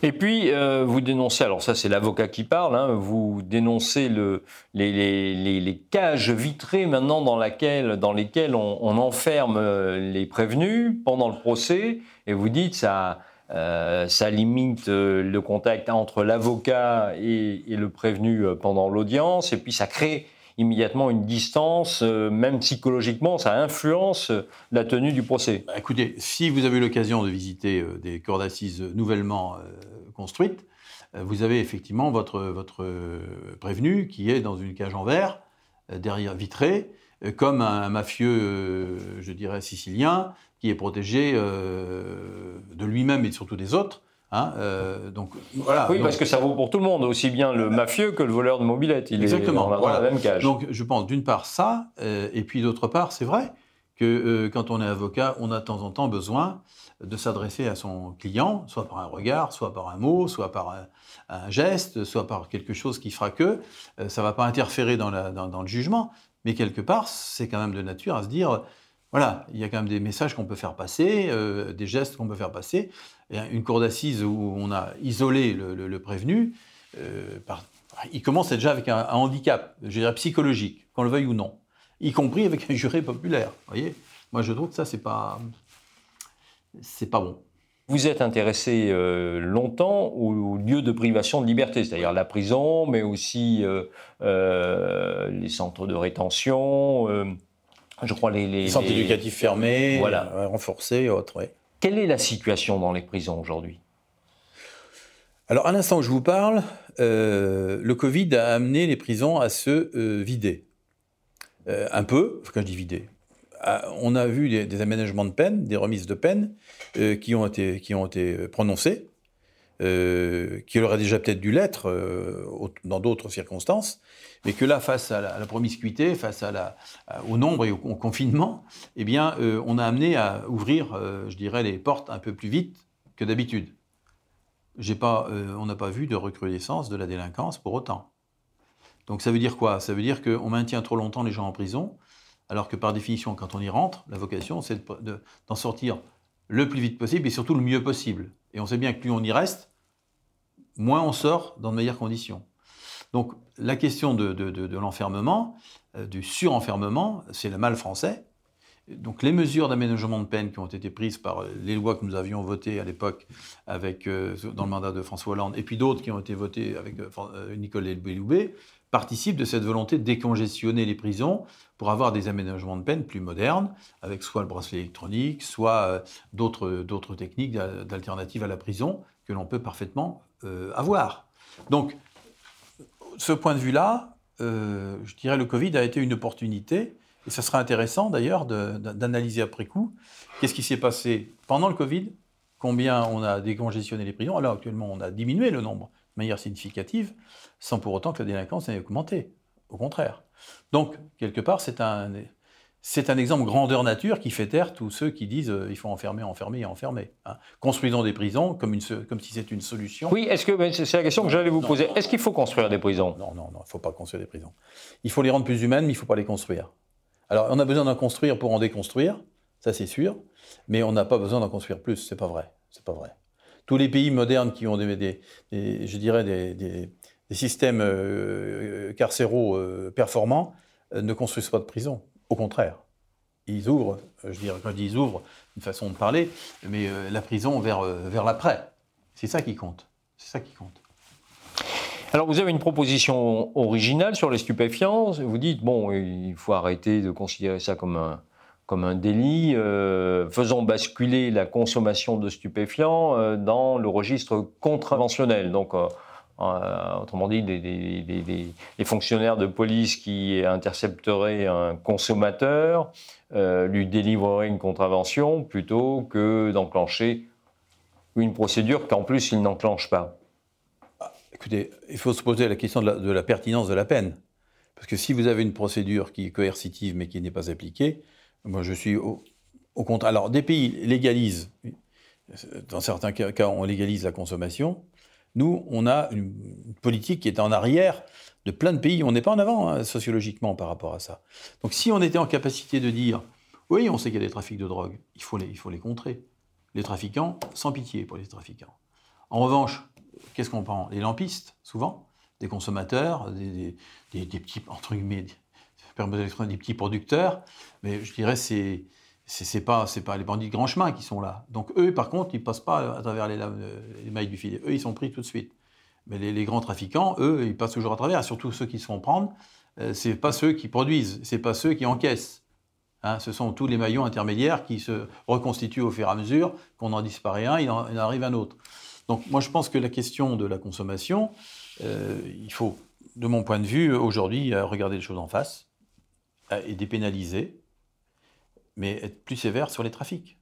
Et puis, euh, vous dénoncez, alors ça c'est l'avocat qui parle, hein, vous dénoncez le, les, cages vitrées maintenant dans, laquelle, dans lesquelles on, enferme euh, les prévenus pendant le procès, et vous dites ça, euh, ça limite le contact entre l'avocat et, le prévenu pendant l'audience, et puis ça crée immédiatement une distance, euh, même psychologiquement, ça influence euh, la tenue du procès. Bah, écoutez, si vous avez l'occasion de visiter euh, des corps d'assises nouvellement construites, vous avez effectivement votre, votre prévenu qui est dans une cage en verre, derrière vitrée, comme un mafieux, je dirais, sicilien, qui est protégé de lui-même et surtout des autres Hein, euh, donc, voilà. Oui, parce que ça vaut pour tout le monde, aussi bien le mafieux que le voleur de mobilette. Il Exactement. Est dans la, même cage. Donc je pense d'une part ça, euh, et puis d'autre part, c'est vrai que euh, quand on est avocat, on a de temps en temps besoin de s'adresser à son client, soit par un regard, soit par un mot, soit par un, geste, soit par quelque chose qui fera que ça ne va pas interférer dans, la, dans, le jugement, mais quelque part, c'est quand même de nature à se dire, voilà, il y a quand même des messages qu'on peut faire passer, des gestes qu'on peut faire passer une cour d'assises où on a isolé le, prévenu, euh, il commence déjà avec un, handicap, je dirais psychologique, qu'on le veuille ou non, y compris avec un juré populaire. voyez Moi, je trouve que ça, c'est pas, c'est pas bon. Vous êtes intéressé euh, longtemps au lieu de privation de liberté, c'est-à-dire la prison, mais aussi euh, les centres de rétention, je crois les, les, centres éducatifs fermés, voilà. renforcés et autres. Quelle est la situation dans les prisons aujourd'hui? Alors, à l'instant où je vous parle, euh, le Covid a amené les prisons à se euh, vider. Euh, un peu, quand je dis vider. Ah, on a vu des, aménagements de peine, des remises de peine qui, ont été, qui ont été prononcées, qui auraient déjà peut-être dû l'être dans d'autres circonstances, mais que là, face à la, promiscuité, face au nombre et au, confinement, eh bien, euh, on a amené à ouvrir, euh, je dirais, les portes un peu plus vite que d'habitude. Euh, on n'a pas vu de recrudescence de la délinquance pour autant. Donc ça veut dire quoi? Ça veut dire qu'on maintient trop longtemps les gens en prison, alors que par définition, quand on y rentre, la vocation, c'est d'en sortir le plus vite possible et surtout le mieux possible. Et on sait bien que plus on y reste, moins on sort dans de meilleures conditions. Donc la question de, l'enfermement, euh, du surenfermement, c'est le mal français. Donc les mesures d'aménagement de peine qui ont été prises par euh, les lois que nous avions votées à l'époque avec euh, dans le mandat de François Hollande, et puis d'autres qui ont été votées avec Nicolas Belloubet, participent de cette volonté de décongestionner les prisons pour avoir des aménagements de peine plus modernes, avec soit le bracelet électronique, soit d'autres techniques d'alternatives à la prison que l'on peut parfaitement avoir. Donc ce point de vue-là, euh, je dirais le Covid a été une opportunité, et ce sera intéressant d'ailleurs d'analyser après coup qu'est-ce qui s'est passé pendant le Covid, combien on a décongestionné les prisons. Alors actuellement, on a diminué le nombre de manière significative, sans pour autant que la délinquance ait augmenté. Au contraire. Donc, quelque part, c'est un, c'est un exemple grandeur nature qui fait taire tous ceux qui disent euh, il faut enfermer, enfermer et enfermer. Hein. Construisons des prisons comme, une, comme si c'était une solution. Oui, est-ce que c'est la question que j'allais vous poser. Est-ce qu'il faut construire des prisons? Non, non, non, il ne faut pas construire des prisons. Il faut les rendre plus humaines, mais il ne faut pas les construire. Alors, on a besoin d'en construire pour en déconstruire, ça c'est sûr, mais on n'a pas besoin d'en construire plus, c'est pas vrai. C'est pas vrai. Tous les pays modernes qui ont des, je dirais des, systèmes euh, carcéraux euh, performants ne construisent pas de prisons. Au contraire, ils ouvrent, euh, je dirais quand ils ouvrent, une façon de parler, mais euh, la prison vers, euh, vers l'après. C'est ça qui compte. C'est ça qui compte. Alors vous avez une proposition originale sur les stupéfiants. Vous dites, bon, il faut arrêter de considérer ça comme un, comme un délit, faisons basculer la consommation de stupéfiants dans le registre contraventionnel. Donc euh, autrement dit, les, fonctionnaires de police qui intercepteraient un consommateur euh, lui délivreraient une contravention plutôt que d'enclencher une procédure qu'en plus il n'enclenche pas. Ah, écoutez, il faut se poser la question de la, pertinence de la peine. Parce que si vous avez une procédure qui est coercitive mais qui n'est pas appliquée, moi je suis au, au contraire. Alors des pays légalisent, dans certains cas on légalise la consommation, nous, on a une politique qui est en arrière de plein de pays. On n'est pas en avant hein, sociologiquement par rapport à ça. Donc si on était en capacité de dire, oui, on sait qu'il y a des trafics de drogue, il faut les, il faut les contrer. Les trafiquants, sans pitié pour les trafiquants. En revanche, qu'est-ce qu'on prend? Les lampistes, souvent, des consommateurs, des, petits, entre guillemets, des petits producteurs, mais je dirais c'est c'est pas c'est pas les bandits de grand chemin qui sont là. Donc eux, par contre, ils passent pas à travers les, mailles du filet. Eux, ils sont pris tout de suite. Mais les, grands trafiquants, eux, ils passent toujours à travers. Surtout ceux qui se font prendre, euh, c'est pas ceux qui produisent, c'est pas ceux qui encaissent. Hein, ce sont tous les maillons intermédiaires qui se reconstituent au fur et à mesure qu'on en disparaît un, il en, arrive un autre. Donc moi, je pense que la question de la consommation, euh, il faut, de mon point de vue, aujourd'hui, euh, regarder les choses en face et dépénaliser mais être plus sévère sur les trafics.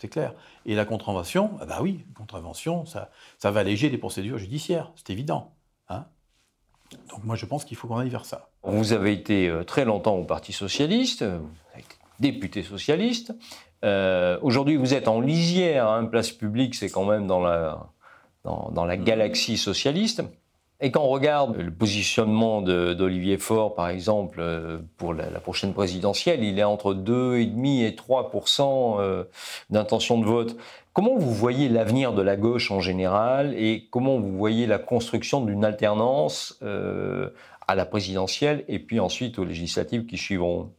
C'est clair. Et la contravention, ah bah oui, contravention, ça, ça va alléger les procédures judiciaires, c'est évident. Hein Donc moi je pense qu'il faut qu'on aille vers ça. Vous avez été euh, très longtemps au Parti socialiste, vous avez député socialiste. Euh, aujourd'hui vous êtes en lisière, hein, place publique, c'est quand même dans la, dans la galaxie socialiste. Et quand on regarde le positionnement d'Olivier Faure, par exemple, euh, pour la, prochaine présidentielle, il est entre 2,5 et 3% euh, d'intention de vote. Comment vous voyez l'avenir de la gauche en général et comment vous voyez la construction d'une alternance euh, à la présidentielle et puis ensuite aux législatives qui suivront?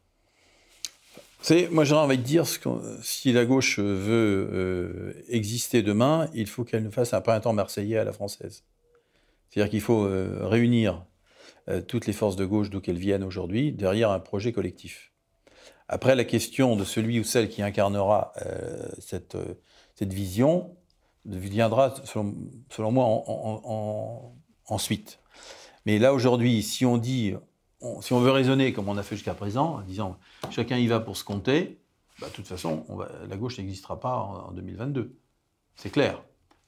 Moi j'aurais envie de dire, que si la gauche veut exister demain, il faut qu'elle nous fasse un printemps marseillais à la française. C'est-à-dire qu'il faut euh, réunir euh, toutes les forces de gauche d'où qu'elles viennent aujourd'hui derrière un projet collectif. Après, la question de celui ou celle qui incarnera euh, cette, vision viendra, selon, moi, en, ensuite. Mais là, aujourd'hui, si on dit, si on veut raisonner comme on a fait jusqu'à présent, en disant chacun y va pour se compter, bah, de toute façon, la gauche n'existera pas en, 2022. C'est clair.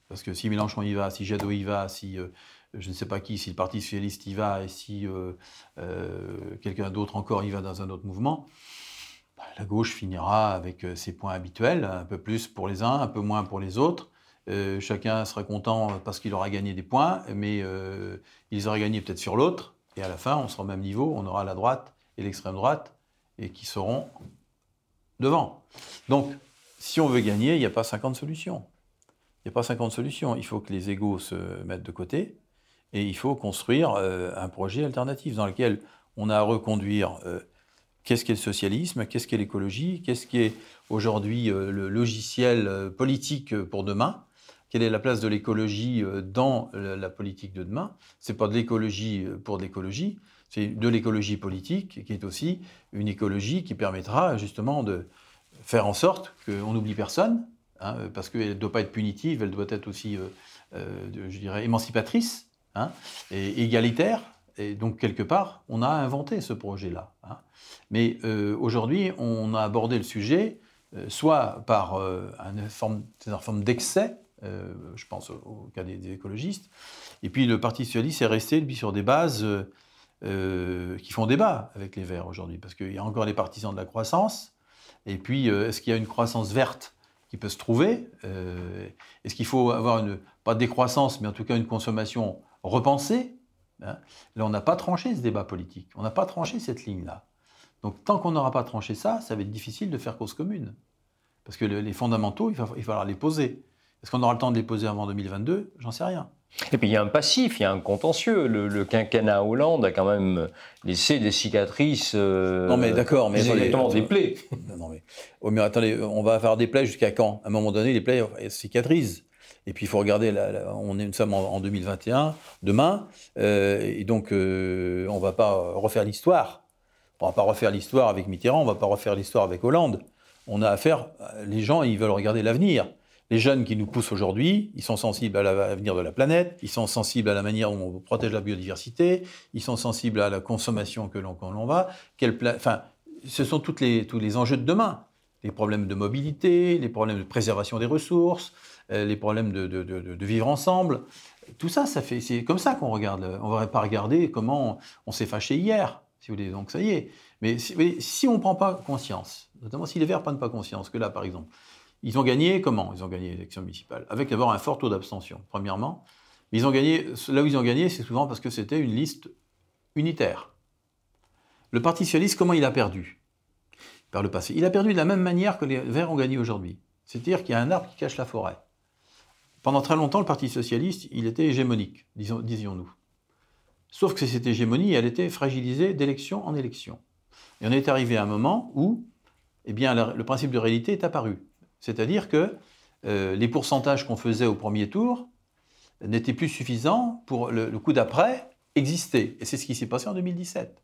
Parce que si Mélenchon y va, si Jadot y va, si je ne sais pas qui, si le Parti socialiste y va et si euh, euh, quelqu'un d'autre encore y va dans un autre mouvement, bah, la gauche finira avec euh, ses points habituels, un peu plus pour les uns, un peu moins pour les autres. chacun sera content parce qu'il aura gagné des points, mais ils auraient gagné peut-être sur l'autre, et à la fin, on sera au même niveau, on aura la droite et l'extrême droite, et qui seront devant. Donc, si on veut gagner, il n'y a pas 50 solutions. Il n'y a pas 50 solutions. Il faut que les égaux se mettent de côté, et il faut construire euh, un projet alternatif dans lequel on a à reconduire euh, qu'est-ce qu'est le socialisme, qu'est-ce qu'est l'écologie, qu'est-ce qui est aujourd'hui euh, le logiciel politique pour demain, quelle est la place de l'écologie dans la politique de demain. C'est pas de l'écologie pour de l'écologie, c'est de l'écologie politique qui est aussi une écologie qui permettra justement de faire en sorte qu'on n'oublie personne, hein, parce qu'elle ne doit pas être punitive, elle doit être aussi, je dirais, émancipatrice. Hein, et égalitaire. Et donc, quelque part, on a inventé ce projet-là. Hein. Mais euh, aujourd'hui, on a abordé le sujet euh, soit par euh, une forme, d'excès, je pense au, cas des, écologistes, et puis le Parti socialiste est resté, lui, sur des bases qui font débat avec les Verts aujourd'hui, parce qu'il y a encore les partisans de la croissance. Et puis, est-ce qu'il y a une croissance verte qui peut se trouver Est-ce qu'il faut avoir une, pas de décroissance, mais en tout cas une consommation repensée hein Là, on n'a pas tranché ce débat politique. On n'a pas tranché cette ligne-là. Donc, tant qu'on n'aura pas tranché ça, ça va être difficile de faire cause commune. Parce que les fondamentaux, il va, falloir les poser. Est-ce qu'on aura le temps de les poser avant 2022 J'en sais rien. Et puis il y a un passif, il y a un contentieux. Le, quinquennat Hollande a quand même laissé des cicatrices. Euh, non mais d'accord, mais exactement des plaies. Non, mais, oh, mais, attendez, on va faire des plaies jusqu'à quand? À un moment donné, les plaies cicatrisent. Et puis il faut regarder, on est, nous sommes en, 2021, demain, euh, et donc euh, on ne va pas refaire l'histoire. On ne va pas refaire l'histoire avec Mitterrand, on ne va pas refaire l'histoire avec Hollande. On a affaire, les gens, ils veulent regarder l'avenir. Les jeunes qui nous poussent aujourd'hui, ils sont sensibles à l'avenir de la planète, ils sont sensibles à la manière dont on protège la biodiversité, ils sont sensibles à la consommation que l'on va. enfin, ce sont les, tous les enjeux de demain. Les problèmes de mobilité, les problèmes de préservation des ressources, euh, les problèmes de, vivre ensemble. Tout ça, ça fait, c'est comme ça qu'on regarde. On ne va pas regarder comment on s'est fâché hier, si vous voulez. Donc ça y est. Mais si, si on ne prend pas conscience, notamment si les Verts ne prennent pas conscience, que là, par exemple, ils ont gagné comment Ils ont gagné l'élection municipale Avec d'abord un fort taux d'abstention, premièrement. Mais ils ont gagné, là où ils ont gagné, c'est souvent parce que c'était une liste unitaire. Le Parti socialiste, comment il a perdu? Il a perdu de la même manière que les Verts ont gagné aujourd'hui. C'est-à-dire qu'il y a un arbre qui cache la forêt. Pendant très longtemps, le Parti socialiste, il était hégémonique, disions-nous. Sauf que cette hégémonie, elle était fragilisée d'élection en élection. Et on est arrivé à un moment où eh bien, le principe de réalité est apparu. C'est-à-dire que euh, les pourcentages qu'on faisait au premier tour n'étaient plus suffisants pour le, coup d'après exister. Et c'est ce qui s'est passé en 2017.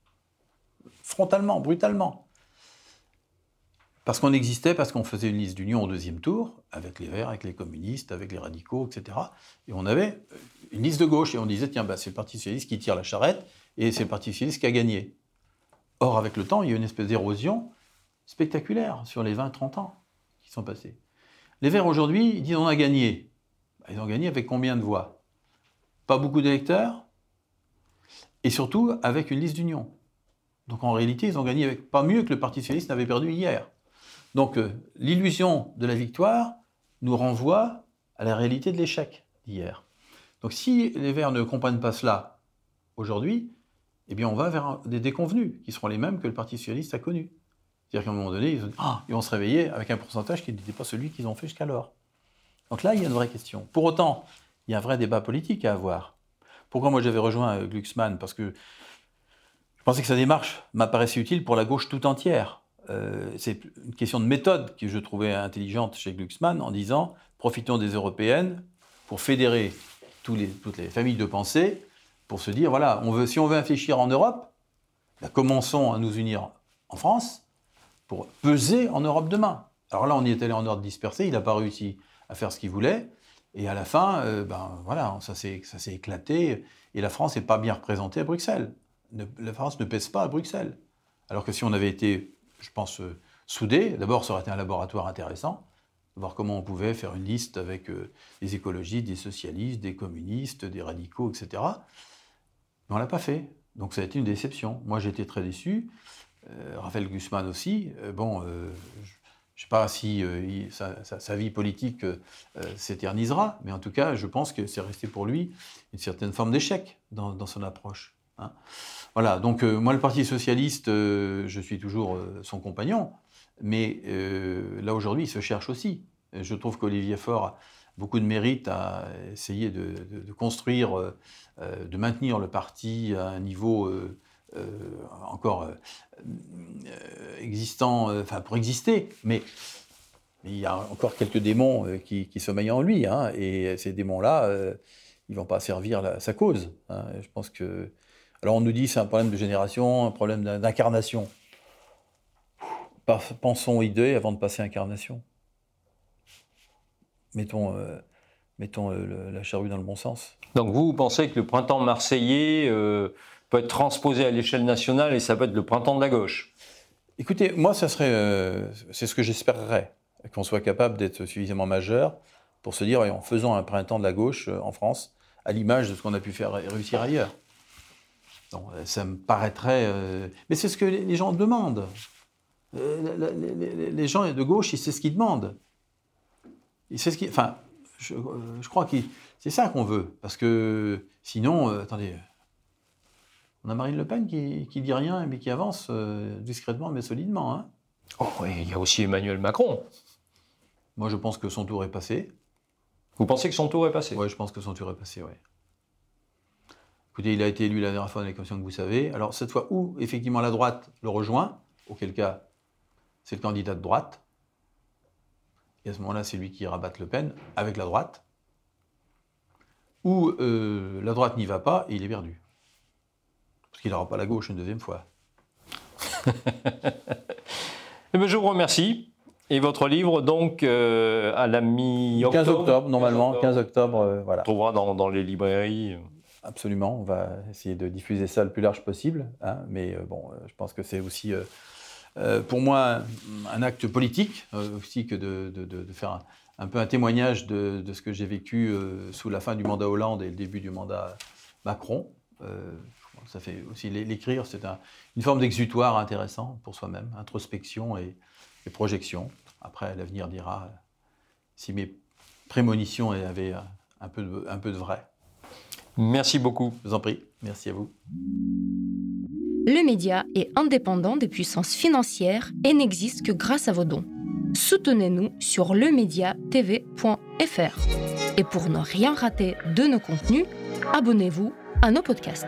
Frontalement, brutalement. Parce qu'on existait, parce qu'on faisait une liste d'union au deuxième tour, avec les Verts, avec les communistes, avec les radicaux, etc. Et on avait une liste de gauche, et on disait, tiens, bah, c'est le Parti socialiste qui tire la charrette, et c'est le Parti socialiste qui a gagné. Or, avec le temps, il y a eu une espèce d'érosion spectaculaire sur les 20-30 ans sont passés. Les Verts aujourd'hui, ils disent on a gagné. Bah, ils ont gagné avec combien de voix? Pas beaucoup d'électeurs et surtout avec une liste d'union. Donc en réalité, ils ont gagné avec pas mieux que le Parti socialiste n'avait perdu hier. Donc euh, l'illusion de la victoire nous renvoie à la réalité de l'échec d'hier. Donc si les Verts ne comprennent pas cela aujourd'hui, eh bien on va vers des déconvenus qui seront les mêmes que le Parti socialiste a connus. C'est-à-dire qu'à un moment donné, ah, ils, vont se réveiller avec un pourcentage qui n'était pas celui qu'ils ont fait jusqu'alors. Donc là, il y a une vraie question. Pour autant, il y a un vrai débat politique à avoir. Pourquoi moi j'avais rejoint euh, Glucksmann? Parce que je pensais que sa démarche m'apparaissait utile pour la gauche tout entière. Euh, c'est une question de méthode que je trouvais intelligente chez Glucksmann en disant profitons des européennes pour fédérer toutes les familles de pensée, pour se dire voilà, si on veut infléchir en Europe, ben, commençons à nous unir en France, pour peser en Europe demain. Alors là, on y est allé en ordre dispersé, il n'a pas réussi à faire ce qu'il voulait, et à la fin, euh, ben voilà, ça s'est éclaté, et la France n'est pas bien représentée à Bruxelles. la France ne pèse pas à Bruxelles. Alors que si on avait été, je pense, euh, soudés, d'abord, ça aurait été un laboratoire intéressant, voir comment on pouvait faire une liste avec euh, des écologistes, des socialistes, des communistes, des radicaux, etc. Mais on ne l'a pas fait. Donc ça a été une déception. Moi, été très déçu. Euh, Raphaël Guzman aussi, bon, je ne sais pas si sa, vie politique s'éternisera, mais en tout cas, je pense que c'est resté pour lui une certaine forme d'échec dans, son approche. Hein. Voilà, donc moi, le Parti socialiste, je suis toujours son compagnon, mais là, aujourd'hui, il se cherche aussi. Je trouve qu'Olivier Faure a beaucoup de mérite à essayer de construire, de maintenir le parti à un niveau euh, encore euh, euh, existant, enfin pour exister, mais il y a encore quelques démons qui, sommeillent en lui, hein, et ces démons-là, ils vont pas servir sa cause. Hein. je pense que. Alors on nous dit c'est un problème de génération, un problème d'incarnation. Pensons idée avant de passer incarnation. Mettons, mettons la charrue dans le bon sens. Donc vous, vous pensez que le printemps marseillais peut être transposé à l'échelle nationale et ça peut être le printemps de la gauche? Écoutez, moi, ça serait, euh, c'est ce que j'espérerais, qu'on soit capable d'être suffisamment majeur pour se dire, en faisant un printemps de la gauche euh, en France, à l'image de ce qu'on a pu faire réussir ailleurs. Ça me paraîtrait. mais c'est ce que les gens demandent. les, gens de gauche, c'est ce qu'ils demandent. C'est ce qui, enfin, je, crois que c'est ça qu'on veut, parce que sinon, attendez, on a Marine Le Pen qui, qui dit rien mais qui avance discrètement mais solidement. Hein. Oh, il y a aussi Emmanuel Macron. Moi, je pense que son tour est passé. Vous pensez que son tour est passé? Oui, je pense que son tour est passé, oui. Écoutez, il a été élu la dernière fois dans les commissions que vous savez. Alors, cette fois, où effectivement la droite le rejoint, auquel cas, c'est le candidat de droite. Et à ce moment-là, c'est lui qui rabatte Le Pen avec la droite. Ou euh, la droite n'y va pas et il est perdu. Parce qu'il n'aura pas la gauche une deuxième fois. *laughs* Eh ben, je vous remercie. Et votre livre, donc, euh, à la mi-octobre 15 octobre, normalement, 15 octobre, euh, voilà. On trouvera dans, les librairies. Absolument, on va essayer de diffuser ça le plus large possible. Hein, mais euh, bon, je pense que c'est aussi, pour moi, un acte politique, aussi que de, faire un, peu un témoignage de, ce que j'ai vécu sous la fin du mandat Hollande et le début du mandat Macron. ça fait aussi l'écrire, c'est une forme d'exutoire intéressant pour soi-même, introspection et, projection. Après, l'avenir dira si mes prémonitions avaient un peu de vrai. Merci beaucoup. Je vous en prie. Merci à vous. Le média est indépendant des puissances financières et n'existe que grâce à vos dons. Soutenez-nous sur lemediatv.fr. Et pour ne rien rater de nos contenus, abonnez-vous à nos podcasts.